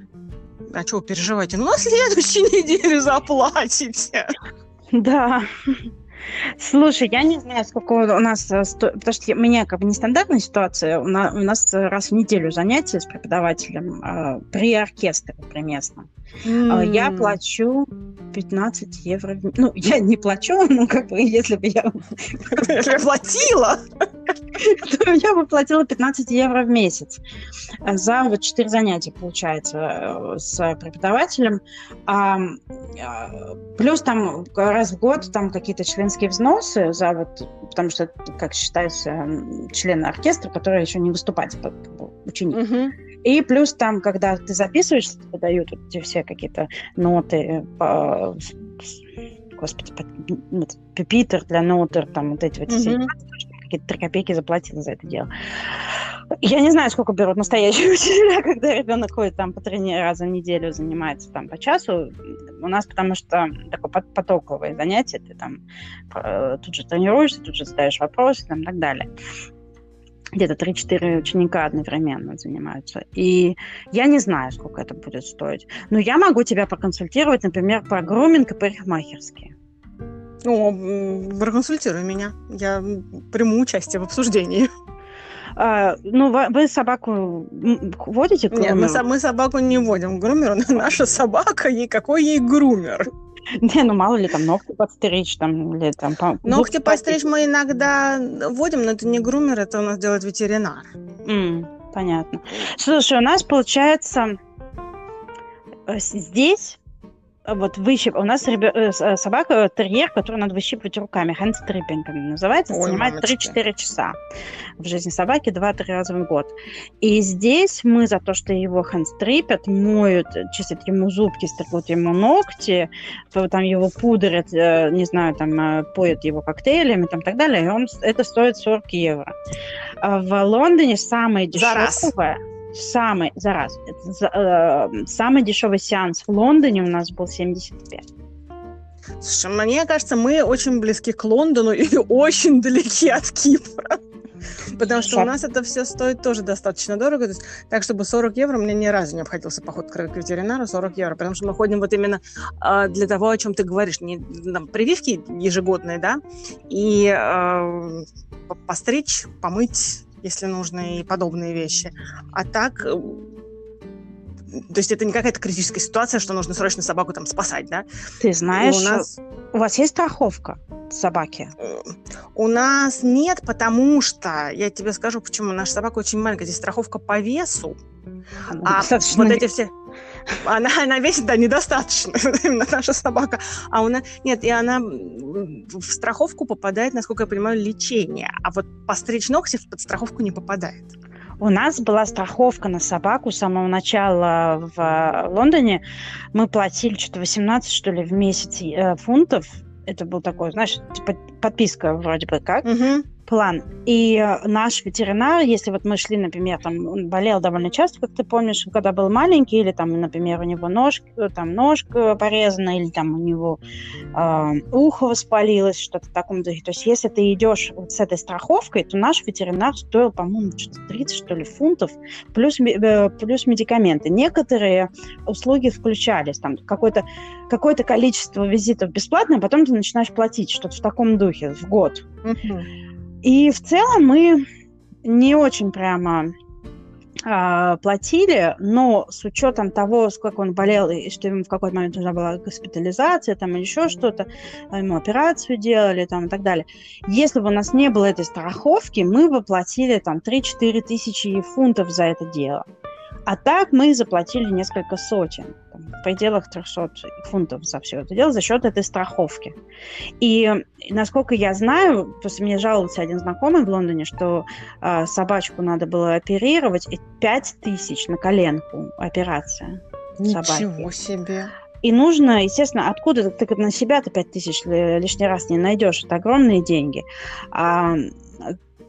а вы переживаете? Ну, на следующей [laughs] неделе заплатите. Да. Слушай, я не знаю, сколько у нас, э, потому что у меня как бы нестандартная ситуация, у нас, у нас раз в неделю занятия с преподавателем э, при оркестре приместном. Mm. Я плачу 15 евро. Ну, я не плачу, [laughs] ну, как бы, если бы я... [laughs] Платила! [laughs] я бы платила 15 евро в месяц за вот 4 занятия, получается, с преподавателем. А, плюс там раз в год там какие-то членские взносы за вот, потому что, как считается, члены оркестра, которые еще не выступать, ученик. Угу. И плюс там, когда ты записываешься, тебе дают вот эти все какие-то ноты, по, господи, по, пюпитер для нотер, там вот эти вот mm-hmm. все какие-то три копейки заплатила за это дело. Я не знаю, сколько берут настоящие [laughs] учителя, когда ребенок ходит там по три раза в неделю, занимается там по часу. У нас потому что такое потоковое занятие, ты там э, тут же тренируешься, тут же задаешь вопросы там, и так далее где-то 3-4 ученика одновременно занимаются. И я не знаю, сколько это будет стоить. Но я могу тебя проконсультировать, например, по груминг и парикмахерские. Ну, проконсультируй меня. Я приму участие в обсуждении. А, ну, вы собаку водите? Нет, мы, мы собаку не водим к грумеру. Наша собака, ей какой ей грумер? Не, ну мало ли там ногти подстричь, там, или там... Ногти подстричь мы иногда вводим, но это не грумер, это у нас делает ветеринар. Mm, понятно. Слушай, у нас получается э, здесь вот выщип... У нас ребё... Э, э, собака терьер, которую надо выщипывать руками. Хэндстриппинг называется. Ой, занимает мамочки. 3-4 часа. В жизни собаки 2-3 раза в год. И здесь мы за то, что его хэндстрипят, моют, чистят ему зубки, стригут ему ногти, там его пудрят, э, не знаю, там поют его коктейлями, там так далее. И он... это стоит 40 евро. А в Лондоне самое дешевое самый, за раз, э, самый дешевый сеанс в Лондоне у нас был 75. Слушай, мне кажется, мы очень близки к Лондону и [laughs] очень далеки от Кипра. Потому что у нас это все стоит тоже достаточно дорого. То есть, так, чтобы 40 евро, мне ни разу не обходился поход к ветеринару 40 евро. Потому что мы ходим вот именно э, для того, о чем ты говоришь. Не, там, прививки ежегодные, да, и э, постричь, помыть, если нужны и подобные вещи. А так, э, то есть это не какая-то критическая ситуация, что нужно срочно собаку там спасать, да? Ты знаешь, у, нас... у вас есть страховка собаки? Э, у нас нет, потому что, я тебе скажу, почему. Наша собака очень маленькая. Здесь страховка по весу. А вот эти все... Она, она весит, да, недостаточно, [laughs] именно наша собака. А у нас... Нет, и она в страховку попадает, насколько я понимаю, лечение. А вот постричь ногти под страховку не попадает. У нас была страховка на собаку с самого начала в Лондоне. Мы платили что-то 18, что ли, в месяц э, фунтов. Это был такой, знаешь, типа подписка вроде бы как. Угу план. И э, наш ветеринар, если вот мы шли, например, там, он болел довольно часто, как ты помнишь, когда был маленький, или там, например, у него нож, э, там, ножка порезана, или там у него э, ухо воспалилось, что-то в таком духе. То есть если ты идешь вот с этой страховкой, то наш ветеринар стоил, по-моему, что-то 30, что ли, фунтов, плюс, э, плюс медикаменты. Некоторые услуги включались, там, какое-то какое количество визитов бесплатно, а потом ты начинаешь платить что-то в таком духе в год. Mm-hmm. И в целом мы не очень прямо э, платили, но с учетом того, сколько он болел, и что ему в какой-то момент нужна была госпитализация, там или еще что-то, ему операцию делали там и так далее. Если бы у нас не было этой страховки, мы бы платили там 3-4 тысячи фунтов за это дело. А так мы заплатили несколько сотен, там, в пределах 300 фунтов за все это дело за счет этой страховки. И насколько я знаю, просто мне жаловался один знакомый в Лондоне, что э, собачку надо было оперировать, и 5 тысяч на коленку операция Ничего собаки. себе. И нужно, естественно, откуда ты на себя-то 5 тысяч лишний раз не найдешь. Это огромные деньги. А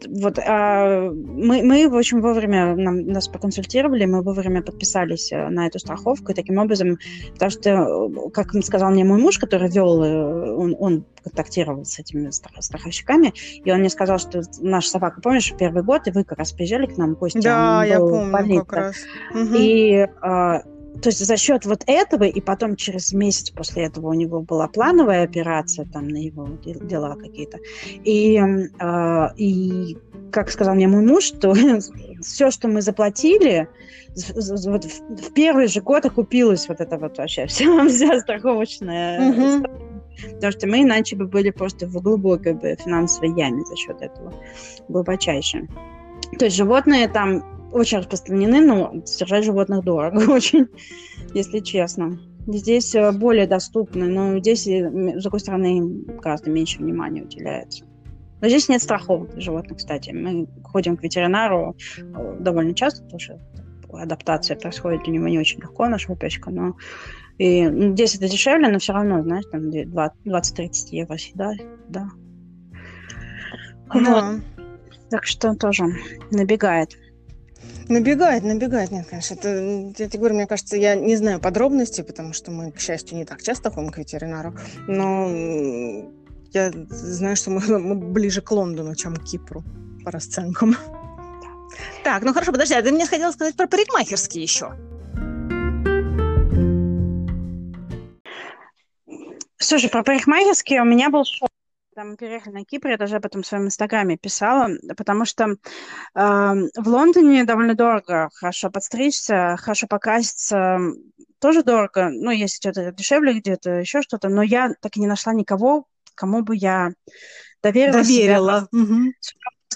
вот а, мы, мы, в общем, вовремя нам, нас поконсультировали, мы вовремя подписались э, на эту страховку, и таким образом, потому что, э, как сказал мне мой муж, который вел, э, он, он контактировал с этими страховщиками, и он мне сказал, что наша собака, помнишь, первый год, и вы как раз приезжали к нам, Костя, да, я помню, болит, как раз. И а, то есть за счет вот этого, и потом через месяц после этого у него была плановая операция там на его дела какие-то. И, э, и как сказал мне мой муж, что [laughs] все, что мы заплатили, вот в, в первый же год окупилось вот это вот вообще вся, [laughs] вся страховочная. потому что мы иначе бы были просто в глубокой бы финансовой яме за счет этого, глубочайшей. То есть животные там очень распространены, но содержать животных дорого [laughs] очень, если честно. Здесь э, более доступно, но здесь, с другой стороны, гораздо меньше внимания уделяется. Но здесь нет страховок для животных, кстати. Мы ходим к ветеринару э, довольно часто, потому что адаптация происходит для него не очень легко, наша печка, но и, ну, здесь это дешевле, но все равно, знаешь, там 20-30 евро всегда, да. Да. Вот. Так что тоже набегает. Набегает, набегает, нет, конечно. Это, я тебе говорю, мне кажется, я не знаю подробностей, потому что мы, к счастью, не так часто ходим к ветеринару, но я знаю, что мы, [laughs] мы ближе к Лондону, чем к Кипру по расценкам. Так, ну хорошо, подожди, а ты мне хотела сказать про парикмахерские еще. Слушай, про парикмахерские у меня был шок. Там мы переехали на Кипр, я даже об этом в своем инстаграме писала, потому что э, в Лондоне довольно дорого хорошо подстричься, хорошо покраситься, тоже дорого. Ну, есть что-то дешевле где-то, еще что-то, но я так и не нашла никого, кому бы я доверила. Доверила. Себя. Угу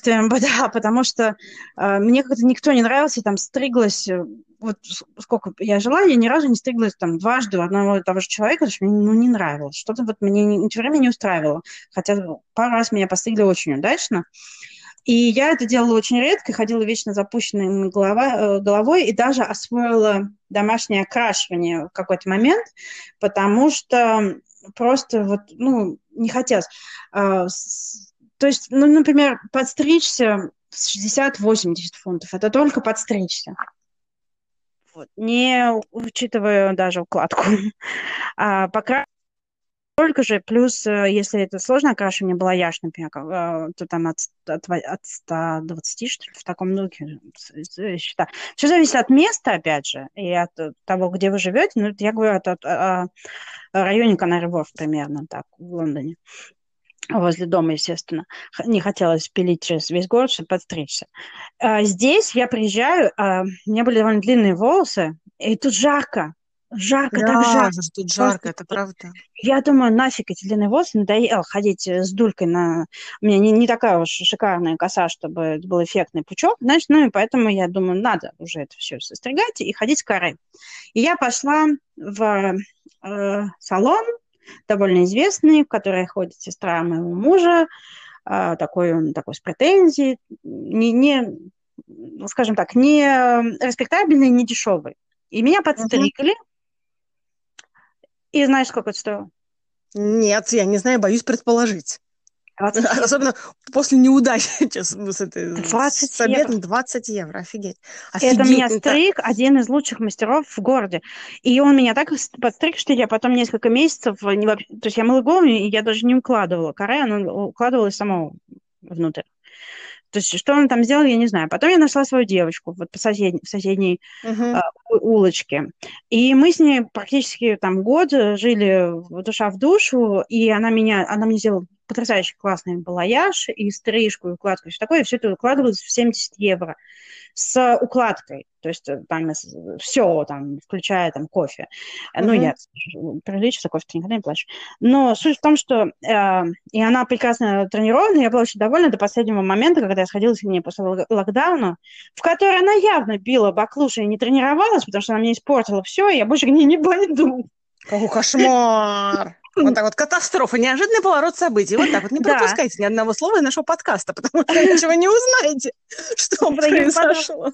[laughs] да, потому что э, мне как-то никто не нравился, там стриглась, э, вот сколько я жила, я ни разу не стриглась там дважды у одного и того же человека, потому что мне ну, не нравилось, что-то вот мне не, все время не устраивало, хотя пару раз меня постригли очень удачно, и я это делала очень редко, ходила вечно запущенной голова, э, головой и даже освоила домашнее окрашивание в какой-то момент, потому что просто вот, ну, не хотелось. А, то есть, ну, например, подстричься 60-80 фунтов. Это только подстричься. Вот. Не учитывая даже укладку. [laughs] А, пока только же, плюс, э, если это сложное окрашивание балаяж, например, э, то там от, от, от 120, что ли, в таком духе счета. Все зависит от места, опять же, и от того, где вы живете. Ну, я говорю от, от, от, о районе Канари-Вор примерно так, в Лондоне возле дома, естественно. Не хотелось пилить через весь город, чтобы подстричься. А здесь я приезжаю, а, у меня были довольно длинные волосы, и тут жарко. Жарко, да, так жарко. тут жарко, это правда. Я думаю, нафиг эти длинные волосы, надоело ходить с дулькой на... У меня не, не такая уж шикарная коса, чтобы был эффектный пучок, значит, ну и поэтому я думаю, надо уже это все состригать и ходить с коры. И я пошла в э, салон, довольно известный, в который ходит сестра моего мужа, а, такой он такой с претензией, не, не скажем так, не респектабельный, не дешевый. И меня подстригли. Uh-huh. И знаешь, сколько это стоило? Нет, я не знаю, боюсь предположить. 20 Особенно после неудачи [laughs] с, этой, 20 с обедом 20 евро, офигеть. офигеть. Это меня стриг один из лучших мастеров в городе. И он меня так подстриг, что я потом несколько месяцев, не, то есть я мыла голову, и я даже не укладывала коры, она укладывалась сама внутрь. То есть, что он там сделал, я не знаю. Потом я нашла свою девочку вот по соседней, в соседней uh-huh. э, улочке. И мы с ней практически там год жили душа в душу, и она меня, она мне сделала потрясающе классный балаяж и стрижку, и укладку, и все такое, и все это укладывалось в 70 евро с укладкой, то есть э, там все, там, включая там кофе. Mm-hmm. Ну, я прилично кофе никогда не плачу. Но суть в том, что э, и она прекрасно тренирована, я была очень довольна до последнего момента, когда я сходила с ней после локдауна, в которой она явно била баклуши и не тренировалась, потому что она мне испортила все, и я больше к ней не пойду. Какой кошмар! Вот так вот, катастрофа, неожиданный поворот событий. Вот так вот, не [laughs] пропускайте ни одного слова из нашего подкаста, потому что ничего не узнаете, [laughs] что произошло.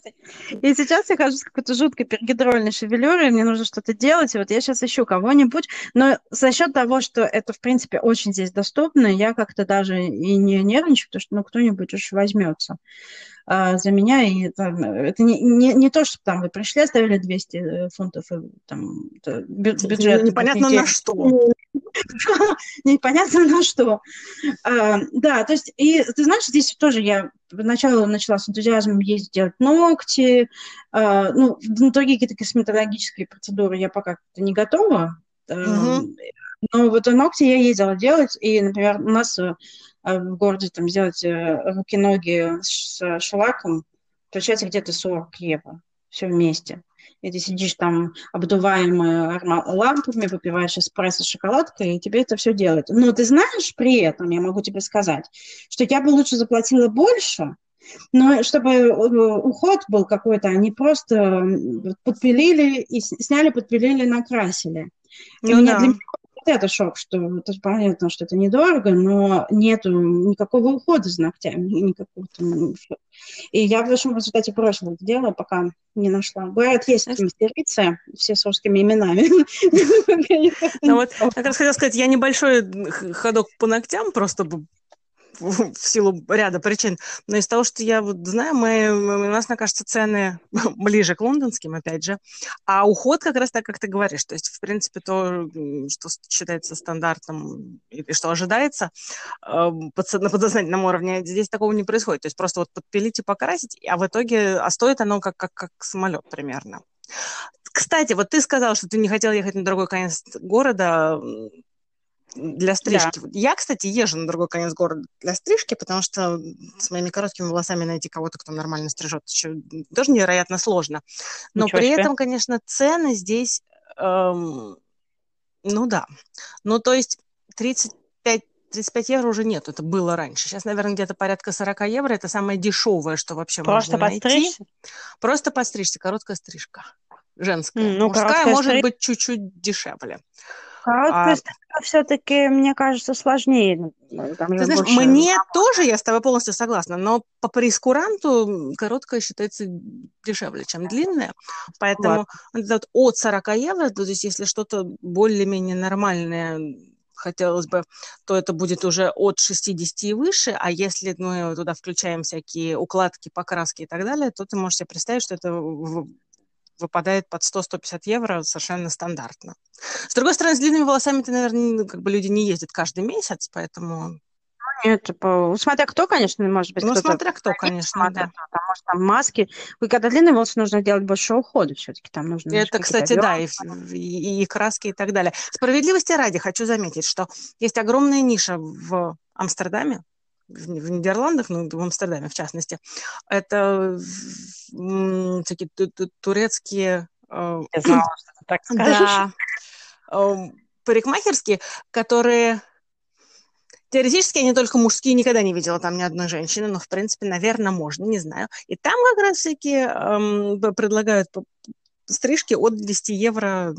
И сейчас я хожу с какой-то жуткой пергидрольной шевелюрой, мне нужно что-то делать, и вот я сейчас ищу кого-нибудь, но за счет того, что это, в принципе, очень здесь доступно, я как-то даже и не нервничаю, потому что ну, кто-нибудь уж возьмется а, за меня. И там, это не, не, не то, что там вы пришли, оставили 200 э, фунтов э, там, бюджет. Непонятно на что. [laughs] Непонятно на что. А, да, то есть, и ты знаешь, здесь тоже я сначала начала с энтузиазмом ездить делать ногти, а, ну, другие какие-то косметологические процедуры я пока не готова. Uh-huh. Но вот ногти я ездила делать, и, например, у нас а в городе там сделать э, руки-ноги с шелаком, получается где-то 40 евро все вместе. И ты сидишь там обдуваемый лампами, выпиваешь эспрессо с шоколадкой, и тебе это все делают. Но ты знаешь при этом, я могу тебе сказать, что я бы лучше заплатила больше, но чтобы э, уход был какой-то, они просто подпилили, и сняли, подпилили, накрасили. Ну, да. для меня это шок, что это понятно, что это недорого, но нету никакого ухода за ногтями, никакого там... И я в большом результате бросила это дело, пока не нашла. Бывают, есть мастерицы, все с русскими именами. [laughs] Ну вот, как раз хотела сказать, я небольшой ходок по ногтям, просто [laughs] в силу ряда причин. Но из того, что я вот знаю, мы, у нас, мне кажется, цены [laughs] ближе к лондонским, опять же. А уход как раз так, как ты говоришь. То есть, в принципе, то, что считается стандартом и что ожидается эм, на подсознательном уровне, здесь такого не происходит. То есть просто вот подпилить и покрасить, а в итоге, а стоит оно как, как, как самолет примерно. Кстати, вот ты сказал, что ты не хотел ехать на другой конец города для стрижки. Да. Я, кстати, езжу на другой конец города для стрижки, потому что с моими короткими волосами найти кого-то, кто нормально стрижет, еще тоже невероятно сложно. Но Ничего при себе. этом, конечно, цены здесь, эм, ну да. Ну, то есть 35 35 евро уже нет, это было раньше. Сейчас, наверное, где-то порядка 40 евро. Это самое дешевое, что вообще Просто можно найти. Просто подстричься? Просто подстричься, короткая стрижка. Женская. Mm, ну, Мужская может стриж... быть чуть-чуть дешевле. Короткая а... все-таки, мне кажется, сложнее. Ну, там Ты знаешь, больше... мне тоже, я с тобой полностью согласна, но по прескуранту короткая считается дешевле, чем длинная. Поэтому вот. от 40 евро, то есть если что-то более-менее нормальное хотелось бы, то это будет уже от 60 и выше, а если мы туда включаем всякие укладки, покраски и так далее, то ты можешь себе представить, что это выпадает под 100-150 евро совершенно стандартно. С другой стороны, с длинными волосами, ты, наверное, как бы люди не ездят каждый месяц, поэтому... Нет, типа, смотря кто, конечно, может быть. Ну, смотря кто, конечно, да. Потому что там маски. И когда длинные волосы, нужно делать больше ухода все-таки. Там нужно Это, кстати, да, и, и, и краски и так далее. Справедливости ради хочу заметить, что есть огромная ниша в Амстердаме, в Нидерландах, ну, в Амстердаме в частности, это такие турецкие... Э, Я знала, что ты так [clears throat] скажешь. Да, эм, парикмахерские, которые Теоретически они только мужские, никогда не видела там ни одной женщины, но, в принципе, наверное, можно, не знаю. И там как раз всякие эм, предлагают стрижки от 10 евро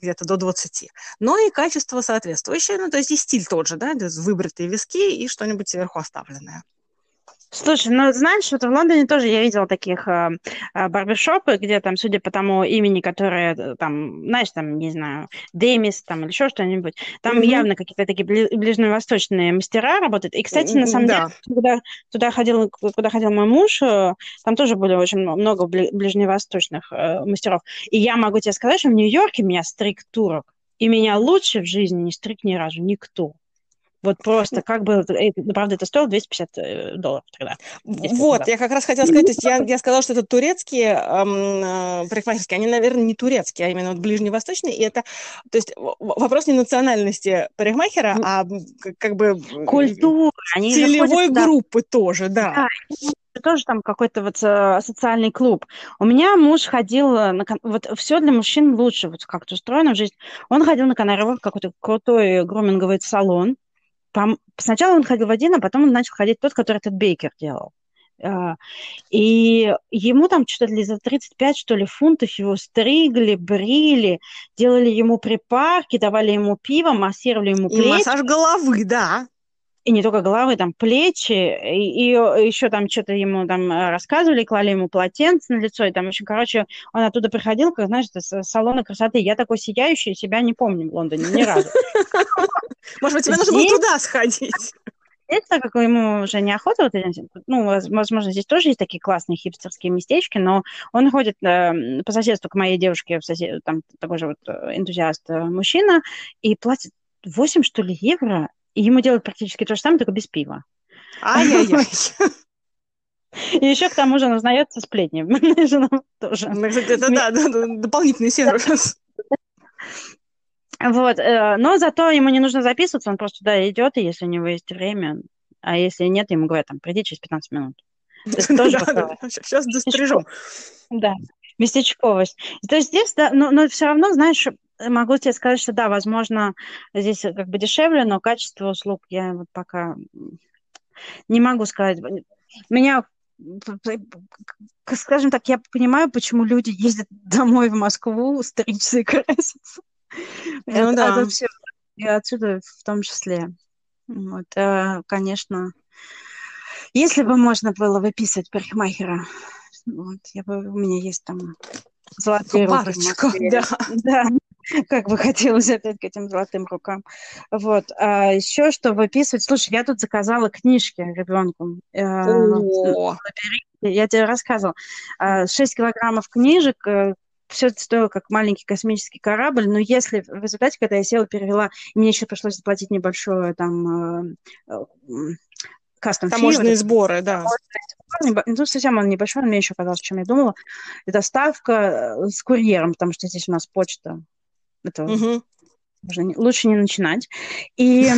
где-то до 20. Но и качество соответствующее, ну, то есть и стиль тот же, да, выбритые виски и что-нибудь сверху оставленное. Слушай, ну знаешь, вот в Лондоне тоже я видела таких э, э, барбершопы, где там, судя по тому имени, которое э, там, знаешь, там, не знаю, Демис там или еще что-нибудь, там mm-hmm. явно какие-то такие ближневосточные мастера работают. И, кстати, на самом да. деле, когда туда ходил, куда ходил мой муж, э, там тоже были очень много ближневосточных э, мастеров. И я могу тебе сказать, что в Нью-Йорке меня стриг турок, и меня лучше в жизни не стриг ни разу никто. Вот просто [laughs] как бы, правда, это стоило 250 э, долларов тогда. Вот, я как раз хотела сказать, то есть я, я сказала, что это турецкие эм, парикмахерские, они, наверное, не турецкие, а именно вот ближневосточные, и это, то есть вопрос не национальности парикмахера, а как бы... Культура. Они целевой группы тоже, да. да тоже там какой-то вот э, социальный клуб. У меня муж ходил на... Вот все для мужчин лучше, вот как-то устроено в жизни. Он ходил на Канарова в какой-то крутой груминговый салон. Там сначала он ходил в один, а потом он начал ходить тот, который этот Бейкер делал. А, и ему там что-то ли за 35, что ли, фунтов его стригли, брили, делали ему припарки, давали ему пиво, массировали ему плечи. И массаж головы, да и не только головы, там плечи, и, и еще там что-то ему там э, рассказывали, клали ему полотенце на лицо, и там, в общем, короче, он оттуда приходил, как, знаешь, с салона красоты. Я такой сияющий, себя не помню в Лондоне ни разу. [laughs] Может быть, тебе нужно было туда сходить? Здесь, так как ему уже неохота, вот, ну, возможно, здесь тоже есть такие классные хипстерские местечки, но он ходит э, по соседству к моей девушке, сосед... там такой же вот э, энтузиаст э, мужчина, и платит 8, что ли, евро и ему делают практически то же самое, только без пива. Ай-яй-яй. [laughs] И еще к тому же он узнается сплетни. [laughs] тоже. Ну, это да, дополнительный сервис. [laughs] Вот, э, но зато ему не нужно записываться, он просто туда идет, и если у него есть время, а если нет, ему говорят, там, приди через 15 минут. Сейчас дострижем. Да. Местечковость. То есть здесь, да, но, но все равно, знаешь, могу тебе сказать, что да, возможно, здесь как бы дешевле, но качество услуг я вот пока не могу сказать. Меня скажем так, я понимаю, почему люди ездят [laughs] домой в Москву стричься и краситься. Ну, да. это все и отсюда в том числе. Вот, э, конечно, если бы можно было выписывать парикмахера, вот, я бы, у меня есть там золотые Парочка, руки. Да. да. Как бы хотелось опять к этим золотым рукам. Вот. А еще что выписывать? Слушай, я тут заказала книжки ребенку. Э, О! Я тебе рассказывала. 6 а, килограммов книжек, э, все это стоило как маленький космический корабль, но если в результате, когда я села, перевела, мне еще пришлось заплатить небольшое там кастом Таможенные сборы, да. Ну, совсем он небольшой, но мне еще казалось, чем я думала. И доставка с курьером, потому что здесь у нас почта это угу. лучше не начинать. И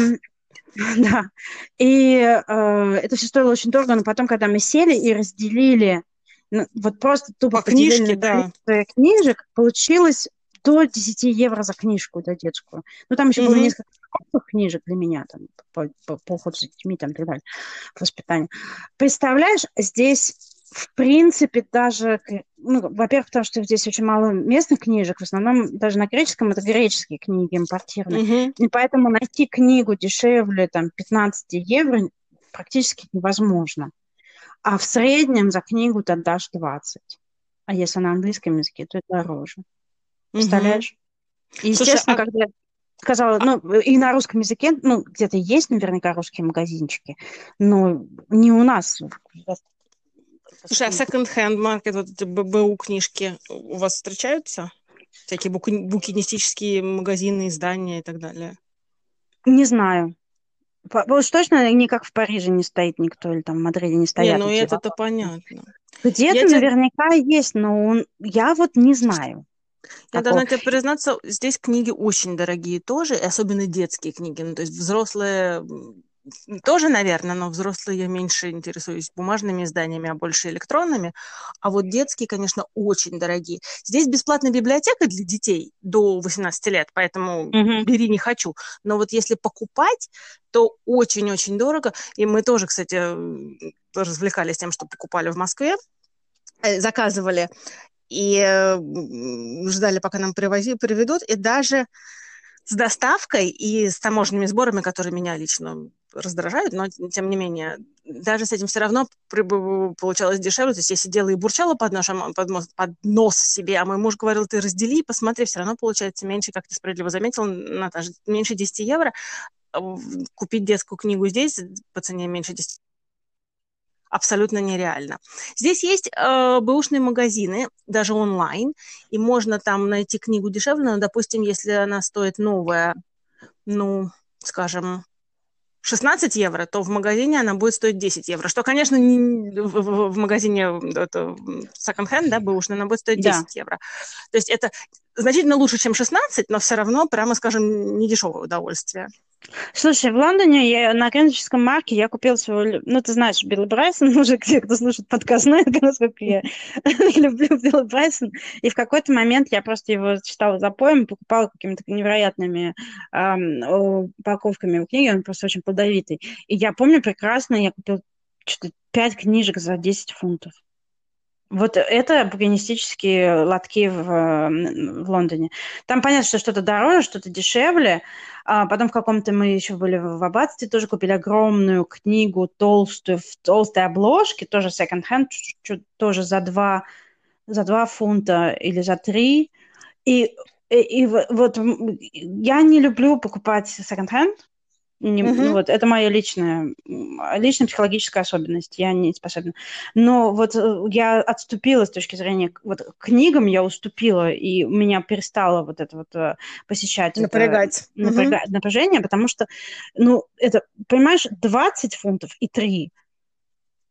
[laughs] да, и э, это все стоило очень дорого, но потом, когда мы сели и разделили, ну, вот просто тупо По книжке, да. книжек, получилось до 10 евро за книжку, да, детскую. Ну, там еще mm-hmm. было несколько книжек для меня, там, по, по, по уходу за детьми, там, и так далее, по воспитанию. Представляешь, здесь в принципе, даже, ну, во-первых, потому что здесь очень мало местных книжек, в основном даже на греческом это греческие книги импортированные, mm-hmm. и поэтому найти книгу дешевле, там, 15 евро практически невозможно. А в среднем за книгу ты отдашь 20. А если на английском языке, то это дороже. Представляешь? Mm-hmm. И, естественно, Слушай, а... когда сказала, ну, и на русском языке, ну, где-то есть наверняка русские магазинчики, но не у нас Слушай, а second-hand market, вот эти ББУ книжки у вас встречаются? Всякие бук... букинистические магазины, издания и так далее? Не знаю. Уж точно не как в Париже не стоит никто, или там в Мадриде не стоят. Не, ну это-то понятно. Где-то я наверняка тебя... есть, но он... я вот не знаю. Я должна тебе признаться, здесь книги очень дорогие тоже, и особенно детские книги. Ну, то есть взрослые тоже, наверное, но взрослые я меньше интересуюсь бумажными изданиями, а больше электронными. А вот детские, конечно, очень дорогие. Здесь бесплатная библиотека для детей до 18 лет, поэтому mm-hmm. бери не хочу. Но вот если покупать, то очень-очень дорого. И мы тоже, кстати, развлекались тем, что покупали в Москве, э, заказывали и ждали, пока нам привози, приведут, и даже с доставкой и с таможенными сборами, которые меня лично раздражают, но тем не менее, даже с этим все равно получалось дешевле. То есть я сидела и бурчала под, нашим, под, под нос себе, а мой муж говорил, ты раздели, посмотри, все равно получается меньше, как ты справедливо заметил, Наташа, меньше 10 евро. Купить детскую книгу здесь по цене меньше 10 абсолютно нереально. Здесь есть э, бэушные магазины, даже онлайн, и можно там найти книгу дешевле, но, допустим, если она стоит новая, ну, скажем, 16 евро, то в магазине она будет стоить 10 евро. Что, конечно, не, в, в магазине second-hand, да, бэушный, она будет стоить 10 да. евро. То есть это значительно лучше, чем 16, но все равно, прямо скажем, не дешевое удовольствие. Слушай, в Лондоне я, на греческом марке я купила свой, ну, ты знаешь, Билл Брайсон, [laughs] уже те, кто слушает подкаст, знают, [laughs] насколько я [laughs] люблю Билла Брайсон. И в какой-то момент я просто его читала за поем, покупала какими-то невероятными эм, упаковками в книги, он просто очень плодовитый. И я помню прекрасно, я купила что-то пять книжек за 10 фунтов. Вот это букинистические лотки в, в Лондоне. Там понятно, что что-то дороже, что-то дешевле. А потом в каком-то мы еще были в аббатстве, тоже купили огромную книгу, толстую, в толстой обложке, тоже second-hand, тоже за два, за два фунта или за три. И, и, и вот я не люблю покупать second-hand, не, угу. ну, вот, это моя личная, личная психологическая особенность, я не способна. Но вот э, я отступила с точки зрения, вот книгам я уступила, и меня перестало вот это вот э, посещать. Напрягать. Это, напряга, угу. Напряжение, потому что, ну, это, понимаешь, 20 фунтов и 3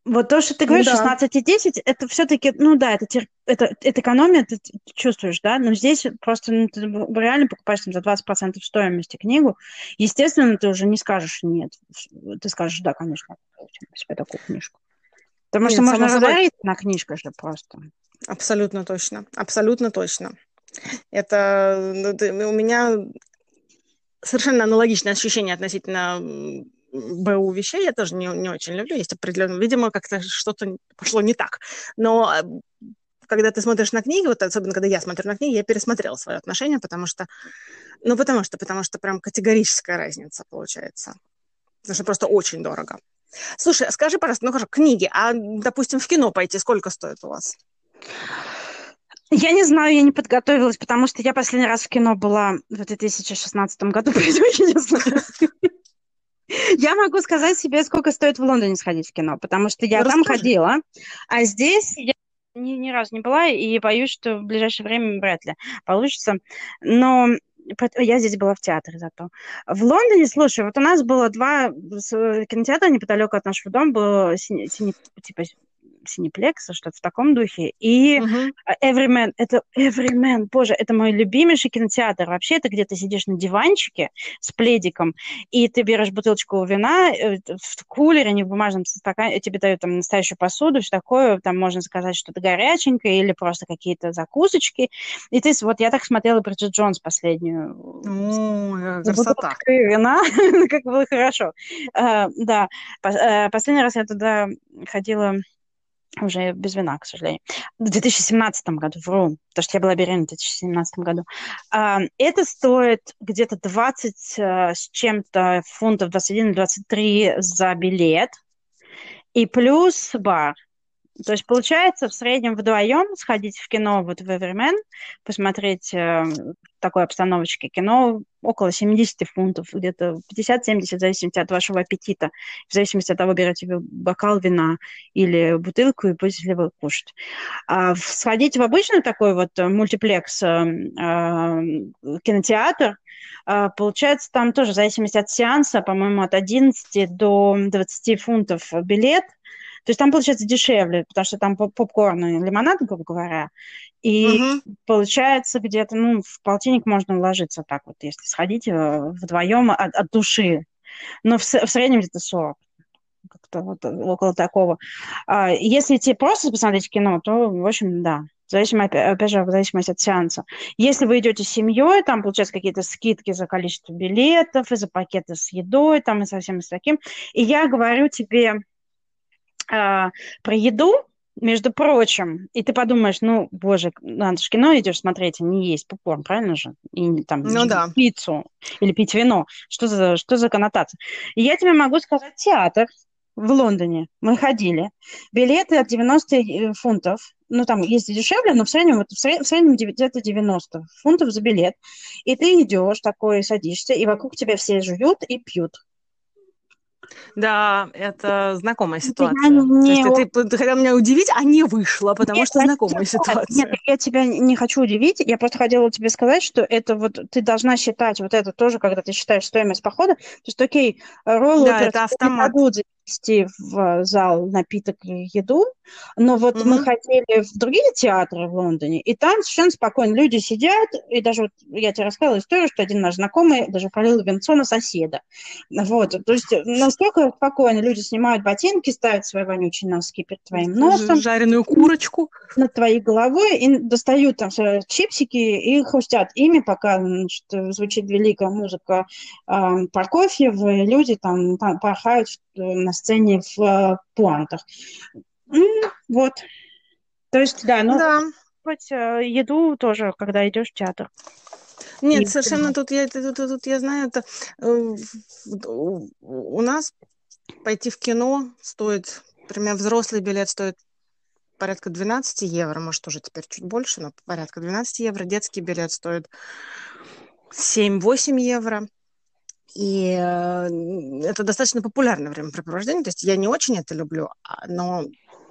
вот то, что ты говоришь, ну, да. 16,10, это все-таки, ну да, это, это, это экономия, ты чувствуешь, да, но здесь просто ну, ты реально покупаешь там, за 20% стоимости книгу, естественно, ты уже не скажешь нет, ты скажешь, да, конечно, себе такую книжку. Потому нет, что можно разорить на книжку же просто. Абсолютно точно. Абсолютно точно. Это ну, у меня совершенно аналогичное ощущение относительно БУ вещей. Я тоже не, не очень люблю. Есть определенно, видимо, как-то что-то пошло не так. Но э, когда ты смотришь на книги, вот особенно когда я смотрю на книги, я пересмотрела свое отношение, потому что, ну, потому что, потому что прям категорическая разница получается. Потому что просто очень дорого. Слушай, скажи, пожалуйста, ну хорошо, книги, а, допустим, в кино пойти сколько стоит у вас? Я не знаю, я не подготовилась, потому что я последний раз в кино была в 2016 году, [laughs] поэтому я не знаю. Я могу сказать себе, сколько стоит в Лондоне сходить в кино, потому что я Расскажи. там ходила, а здесь я ни, ни разу не была и боюсь, что в ближайшее время вряд ли получится. Но я здесь была в театре зато. В Лондоне, слушай, вот у нас было два кинотеатра неподалеку от нашего дома, было типа Синеплекса, что-то в таком духе. И uh-huh. Everyman, это Everyman, боже, это мой любимейший кинотеатр. Вообще, это где ты сидишь на диванчике с пледиком, и ты берешь бутылочку вина э, в кулере, не в бумажном стакане, тебе дают там настоящую посуду, все такое, там можно заказать что-то горяченькое или просто какие-то закусочки. И ты, вот я так смотрела Бриджит Джонс последнюю. О, красота. вина, [laughs] как было хорошо. Да, последний раз я туда ходила уже без вина, к сожалению. В 2017 году, вру, потому что я была беременна в 2017 году. Это стоит где-то 20 э, с чем-то фунтов, 21-23 за билет. И плюс бар. То есть получается в среднем вдвоем сходить в кино вот в Everyman, посмотреть э, такой обстановочке кино около 70 фунтов, где-то 50-70, в зависимости от вашего аппетита, в зависимости от того, берете вы бокал вина или бутылку и будете ли вы кушать. А сходить в обычный такой вот мультиплекс э, э, кинотеатр, э, получается там тоже в зависимости от сеанса, по-моему, от 11 до 20 фунтов билет – то есть там получается дешевле, потому что там попкорн и лимонад, грубо говоря. И угу. получается где-то, ну, в полтинник можно уложиться так вот, если сходить э, вдвоем от, от души. Но в, в среднем где-то 40 как-то вот около такого. А если идти просто посмотреть кино, то, в общем, да, в зависимости, опять же, в зависимости от сеанса. Если вы идете с семьей, там получается какие-то скидки за количество билетов, и за пакеты с едой, там и совсем с таким. И я говорю тебе, а, про еду, между прочим, и ты подумаешь, ну, боже, надо же кино идешь смотреть, а не есть попкорн, правильно же? И там ну, да. пиццу или пить вино. Что за, что за коннотация? И я тебе могу сказать, театр в Лондоне мы ходили. Билеты от 90 э, фунтов. Ну, там есть дешевле, но в среднем, вот, в среднем где-то 90 фунтов за билет. И ты идешь такой, садишься, и вокруг тебя все жуют и пьют. Да, это знакомая ситуация. Не... То есть ты, ты хотела меня удивить, а не вышло, потому нет, что знакомая нет, ситуация. Нет, я тебя не хочу удивить, я просто хотела тебе сказать, что это вот ты должна считать вот это тоже, когда ты считаешь стоимость похода, то есть, окей, роллы да, это автомат. могут завести в зал напиток и еду, но вот угу. мы ходили в другие театры в Лондоне, и там совершенно спокойно люди сидят, и даже вот я тебе рассказала историю, что один наш знакомый даже пролил венцо на соседа. Вот, то есть настолько спокойно люди снимают ботинки, ставят свои вонючие носки перед твоим носом. Жареную курочку. Над твоей головой, и достают там чипсики и хрустят ими, пока значит, звучит великая музыка э, Прокофьева, и люди там, там порхают на сцене в э, пуантах. Вот. То есть, да, ну, да. Хоть, э, еду тоже, когда идешь в театр. Нет, и совершенно тут я, тут, тут, тут я знаю, это э, у нас пойти в кино стоит, например, взрослый билет стоит порядка 12 евро, может, уже теперь чуть больше, но порядка 12 евро. Детский билет стоит 7-8 евро. И э, это достаточно популярное времяпрепровождение. То есть я не очень это люблю, а, но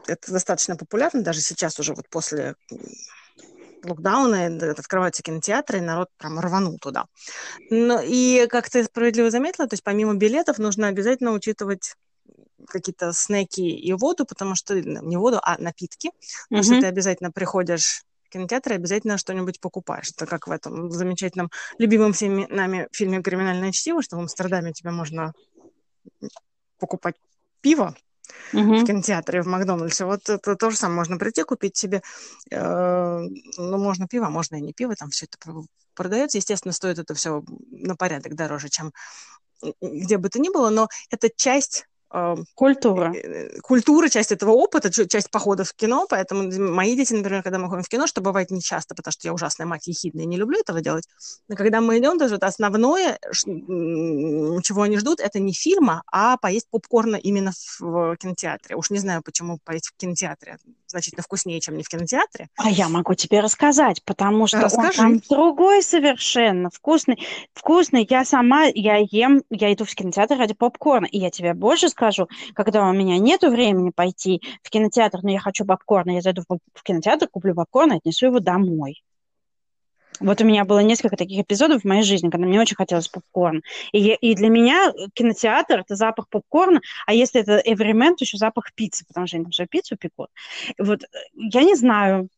это достаточно популярно даже сейчас уже вот после локдауна открываются кинотеатры, и народ прям рванул туда. Но, и, как ты справедливо заметила, то есть помимо билетов нужно обязательно учитывать какие-то снеки и воду, потому что не воду, а напитки, потому mm-hmm. что ты обязательно приходишь в кинотеатр и обязательно что-нибудь покупаешь. Это как в этом замечательном, любимом всеми нами фильме «Криминальное чтиво», что в Амстердаме тебе можно покупать пиво, угу. в кинотеатре, в Макдональдсе. Вот это то же самое. Можно прийти, купить себе, э, ну, можно пиво, можно и не пиво, там все это продается. Естественно, стоит это все на порядок дороже, чем где бы то ни было, но это часть Культура. Э, э, культура, часть этого опыта, часть похода в кино, поэтому мои дети, например, когда мы ходим в кино, что бывает не часто, потому что я ужасная мать ехидная, не люблю этого делать, но когда мы идем, даже вот основное, чего они ждут, это не фильма, а поесть попкорна именно в кинотеатре. Уж не знаю, почему поесть в кинотеатре значительно вкуснее, чем не в кинотеатре. А я могу тебе рассказать, потому что Расскажи. он там другой совершенно, вкусный. Вкусный. Я сама, я ем, я иду в кинотеатр ради попкорна, и я тебе больше скажу, когда у меня нет времени пойти в кинотеатр, но я хочу попкорна, я зайду в кинотеатр, куплю попкорн отнесу его домой. Вот у меня было несколько таких эпизодов в моей жизни, когда мне очень хотелось попкорн. И, и для меня кинотеатр – это запах попкорна, а если это Everyman, то еще запах пиццы, потому что они там же пиццу пекут. Вот я не знаю,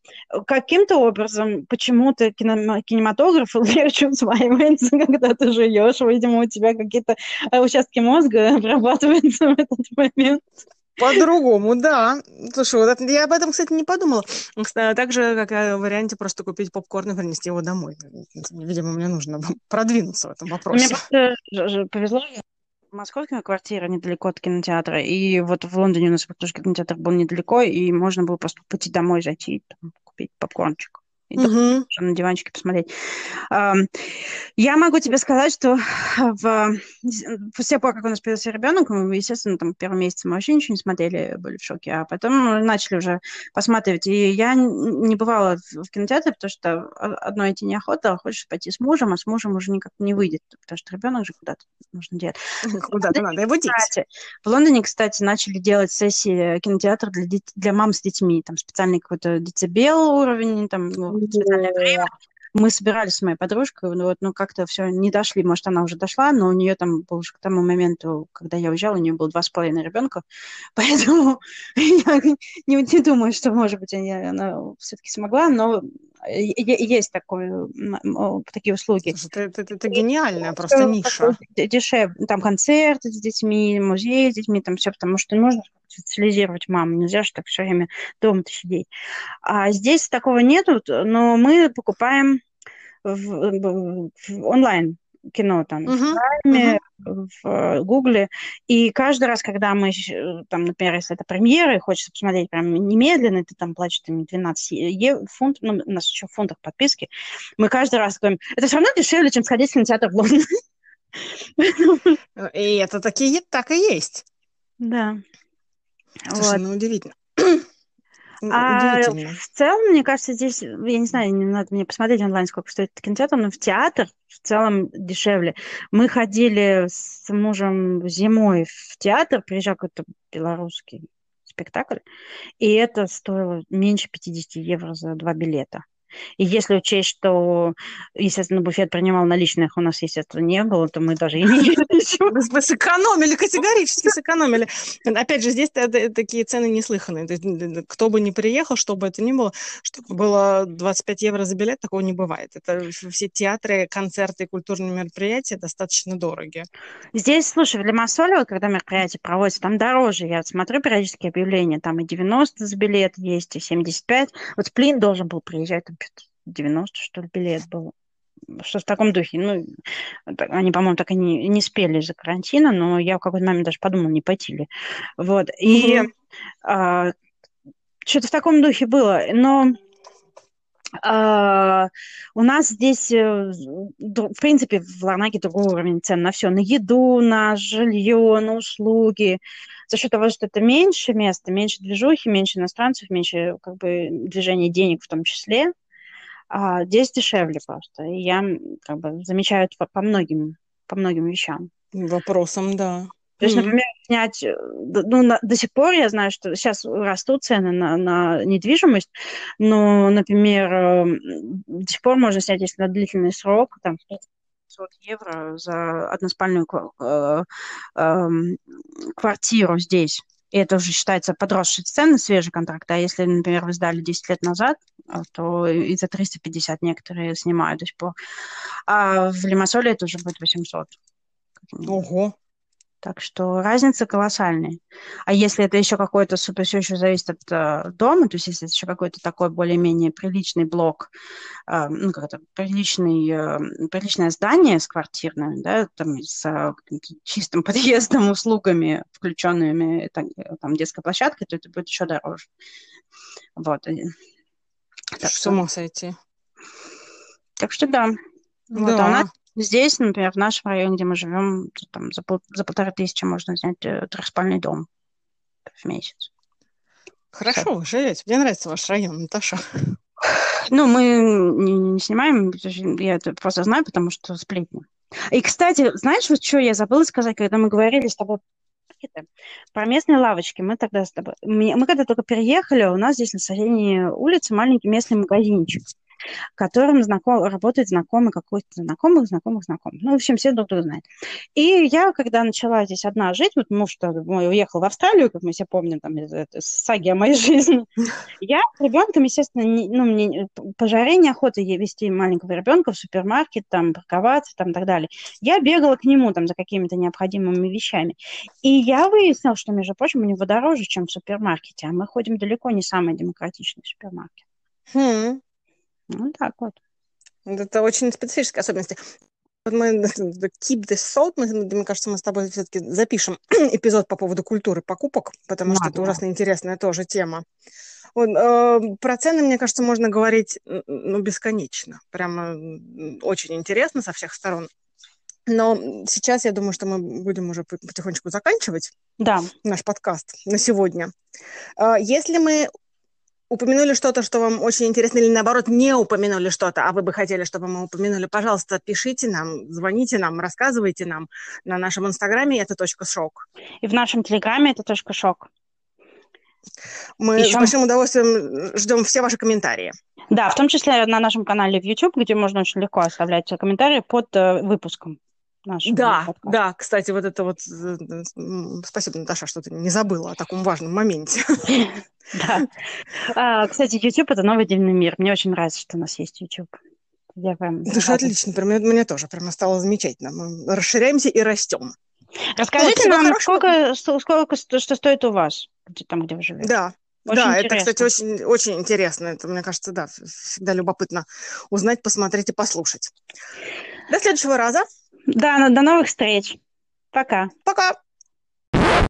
каким-то образом почему-то кино, кинематограф [laughs] легче усваивается, когда ты живешь. Видимо, у тебя какие-то э, участки мозга обрабатываются в этот момент. По-другому, да. Слушай, вот я об этом, кстати, не подумала. Так же, как о варианте просто купить попкорн и принести его домой. Видимо, мне нужно продвинуться в этом вопросе. Мне просто повезло, московская квартира недалеко от кинотеатра, и вот в Лондоне у нас тоже кинотеатр был недалеко, и можно было просто пойти домой, зайти и там, купить попкорнчик и угу. на диванчике посмотреть. Я могу тебе сказать, что в... после того, как у нас появился ребенок, мы, естественно, там первый месяц мы вообще ничего не смотрели, были в шоке, а потом начали уже посматривать. И я не бывала в кинотеатре, потому что одно идти неохота, а хочешь пойти с мужем, а с мужем уже никак не выйдет, потому что ребенок же куда-то нужно делать. Куда-то надо его деть. В Лондоне, кстати, начали делать сессии кинотеатра для, для мам с детьми, там специальный какой-то децибел уровень, там ну, специальное время. Мы собирались с моей подружкой, вот, но как-то все не дошли. Может, она уже дошла, но у нее там был уже к тому моменту, когда я уезжала, у нее было два с половиной ребенка, [laughs] поэтому [laughs] я не, не думаю, что, может быть, она, она все-таки смогла, но есть такое, такие услуги. Это, это, это гениальная просто ниша. Дешевле. Там концерты с детьми, музей с детьми, там все, потому что нужно социализировать маму. Нельзя же так все время дома-то сидеть. А здесь такого нету, но мы покупаем в, в, онлайн кино там uh-huh, в Prime, uh-huh. в Гугле. И каждый раз, когда мы, там, например, если это премьера, и хочется посмотреть прям немедленно, ты там платишь там, 12 ев, фунт, ну, у нас еще в фунтах подписки, мы каждый раз говорим, это все равно дешевле, чем сходить в кинотеатр в Лондон. И это такие, так и есть. Да. Слушай, вот. ну удивительно. А в целом, мне кажется, здесь, я не знаю, не надо мне посмотреть онлайн, сколько стоит кинотеатр, но в театр в целом дешевле. Мы ходили с мужем зимой в театр, приезжал какой-то белорусский спектакль, и это стоило меньше 50 евро за два билета. И если учесть, что, естественно, буфет принимал наличных, у нас, естественно, не было, то мы даже и не [laughs] Мы сэкономили, [laughs] категорически сэкономили. Опять же, здесь такие цены неслыханные. Кто бы ни приехал, что бы это ни было, чтобы было 25 евро за билет, такого не бывает. Это все театры, концерты, культурные мероприятия достаточно дорогие. Здесь, слушай, в Лимассоле, вот, когда мероприятие проводится, там дороже. Я смотрю периодически объявления, там и 90 за билет есть, и 75. Вот Сплин должен был приезжать, там 90, что ли, билет был. Что в таком духе. Ну, они, по-моему, так и не, не спели из-за карантина, но я в какой-то момент даже подумала, не пойти ли. Вот. И mm-hmm. а, что-то в таком духе было. Но Uh, у нас здесь, э, в принципе, в Ларнаке другой уровень цен на все, на еду, на жилье, на услуги. За счет того, что это меньше места, меньше движухи, меньше иностранцев, меньше как бы движения денег в том числе, а здесь дешевле просто. И я как бы замечаю это по многим, по многим вещам. Вопросам, да. То есть, например, снять, э, ну, на, до сих пор я знаю, что сейчас растут цены на, на недвижимость, но, например, эм, до сих пор можно снять, если на длительный срок, там, 500 евро за односпальную э, э, квартиру здесь. И это уже считается подросшей цены, свежий контракт. А если, например, вы сдали 10 лет назад, а, то и за 350 некоторые снимают до сих пор. А в Лимассоле это уже будет 800. Ого! Так что разница колоссальная. А если это еще какой-то, супер, все еще зависит от э, дома, то есть если это еще какой-то такой более-менее приличный блок, э, ну, как-то приличный, э, приличное здание с квартирным, да, там, с э, чистым [laughs] подъездом, услугами, включенными, там, там, детской площадкой, то это будет еще дороже. Вот. Так С ума сойти. Так что да. да. Вот, а у нас Здесь, например, в нашем районе, где мы живем, там, за, пол, за полторы тысячи можно снять э, трехспальный дом в месяц. Хорошо, вы живете. Мне нравится ваш район, Наташа. Ну, мы не, не снимаем, я это просто знаю, потому что сплетни. И, кстати, знаешь, вот что я забыла сказать, когда мы говорили с тобой про местные лавочки. Мы тогда с тобой... Мы когда только переехали, у нас здесь на соседней улице маленький местный магазинчик которым знаком, работает знакомый какой-то знакомых, знакомых, знакомых. Ну, в общем, все друг друга знают. И я, когда начала здесь одна жить, вот муж мой уехал в Австралию, как мы все помним, там, саги о моей жизни, я с ребенком, естественно, не, ну, мне по жаре неохота вести маленького ребенка в супермаркет, там, парковаться, там, и так далее. Я бегала к нему, там, за какими-то необходимыми вещами. И я выяснила, что, между прочим, у него дороже, чем в супермаркете, а мы ходим далеко не самый демократичный супермаркет. Хм. Ну, так вот. Это очень специфическая особенность. Вот мы [laughs] keep this salt, мы, мне кажется, мы с тобой все-таки запишем [clears throat] эпизод по поводу культуры покупок, потому что это ужасно интересная тоже тема. Вот, э, про цены, мне кажется, можно говорить ну, бесконечно. Прямо очень интересно со всех сторон. Но сейчас я думаю, что мы будем уже потихонечку заканчивать да. наш подкаст на сегодня. Э, если мы упомянули что-то, что вам очень интересно, или наоборот, не упомянули что-то, а вы бы хотели, чтобы мы упомянули, пожалуйста, пишите нам, звоните нам, рассказывайте нам на нашем инстаграме это точка шок. И в нашем телеграме это точка шок. Мы Еще... с большим удовольствием ждем все ваши комментарии. Да, в том числе на нашем канале в YouTube, где можно очень легко оставлять комментарии под э, выпуском нашего Да, подкаста. да, кстати, вот это вот... Э, спасибо, Наташа, что ты не забыла о таком важном моменте. [laughs] Да. А, кстати, YouTube — это новый дивный мир. Мне очень нравится, что у нас есть YouTube. Я прям... Слушай, отлично, прям, мне тоже прямо стало замечательно. Мы расширяемся и растем. Расскажите нам, сколько, сколько, что стоит у вас, там, где вы живете. Да, очень да, интересно. это, кстати, очень, очень интересно. Это, мне кажется, да, всегда любопытно узнать, посмотреть и послушать. До следующего раза. Да, до новых встреч. Пока. Пока.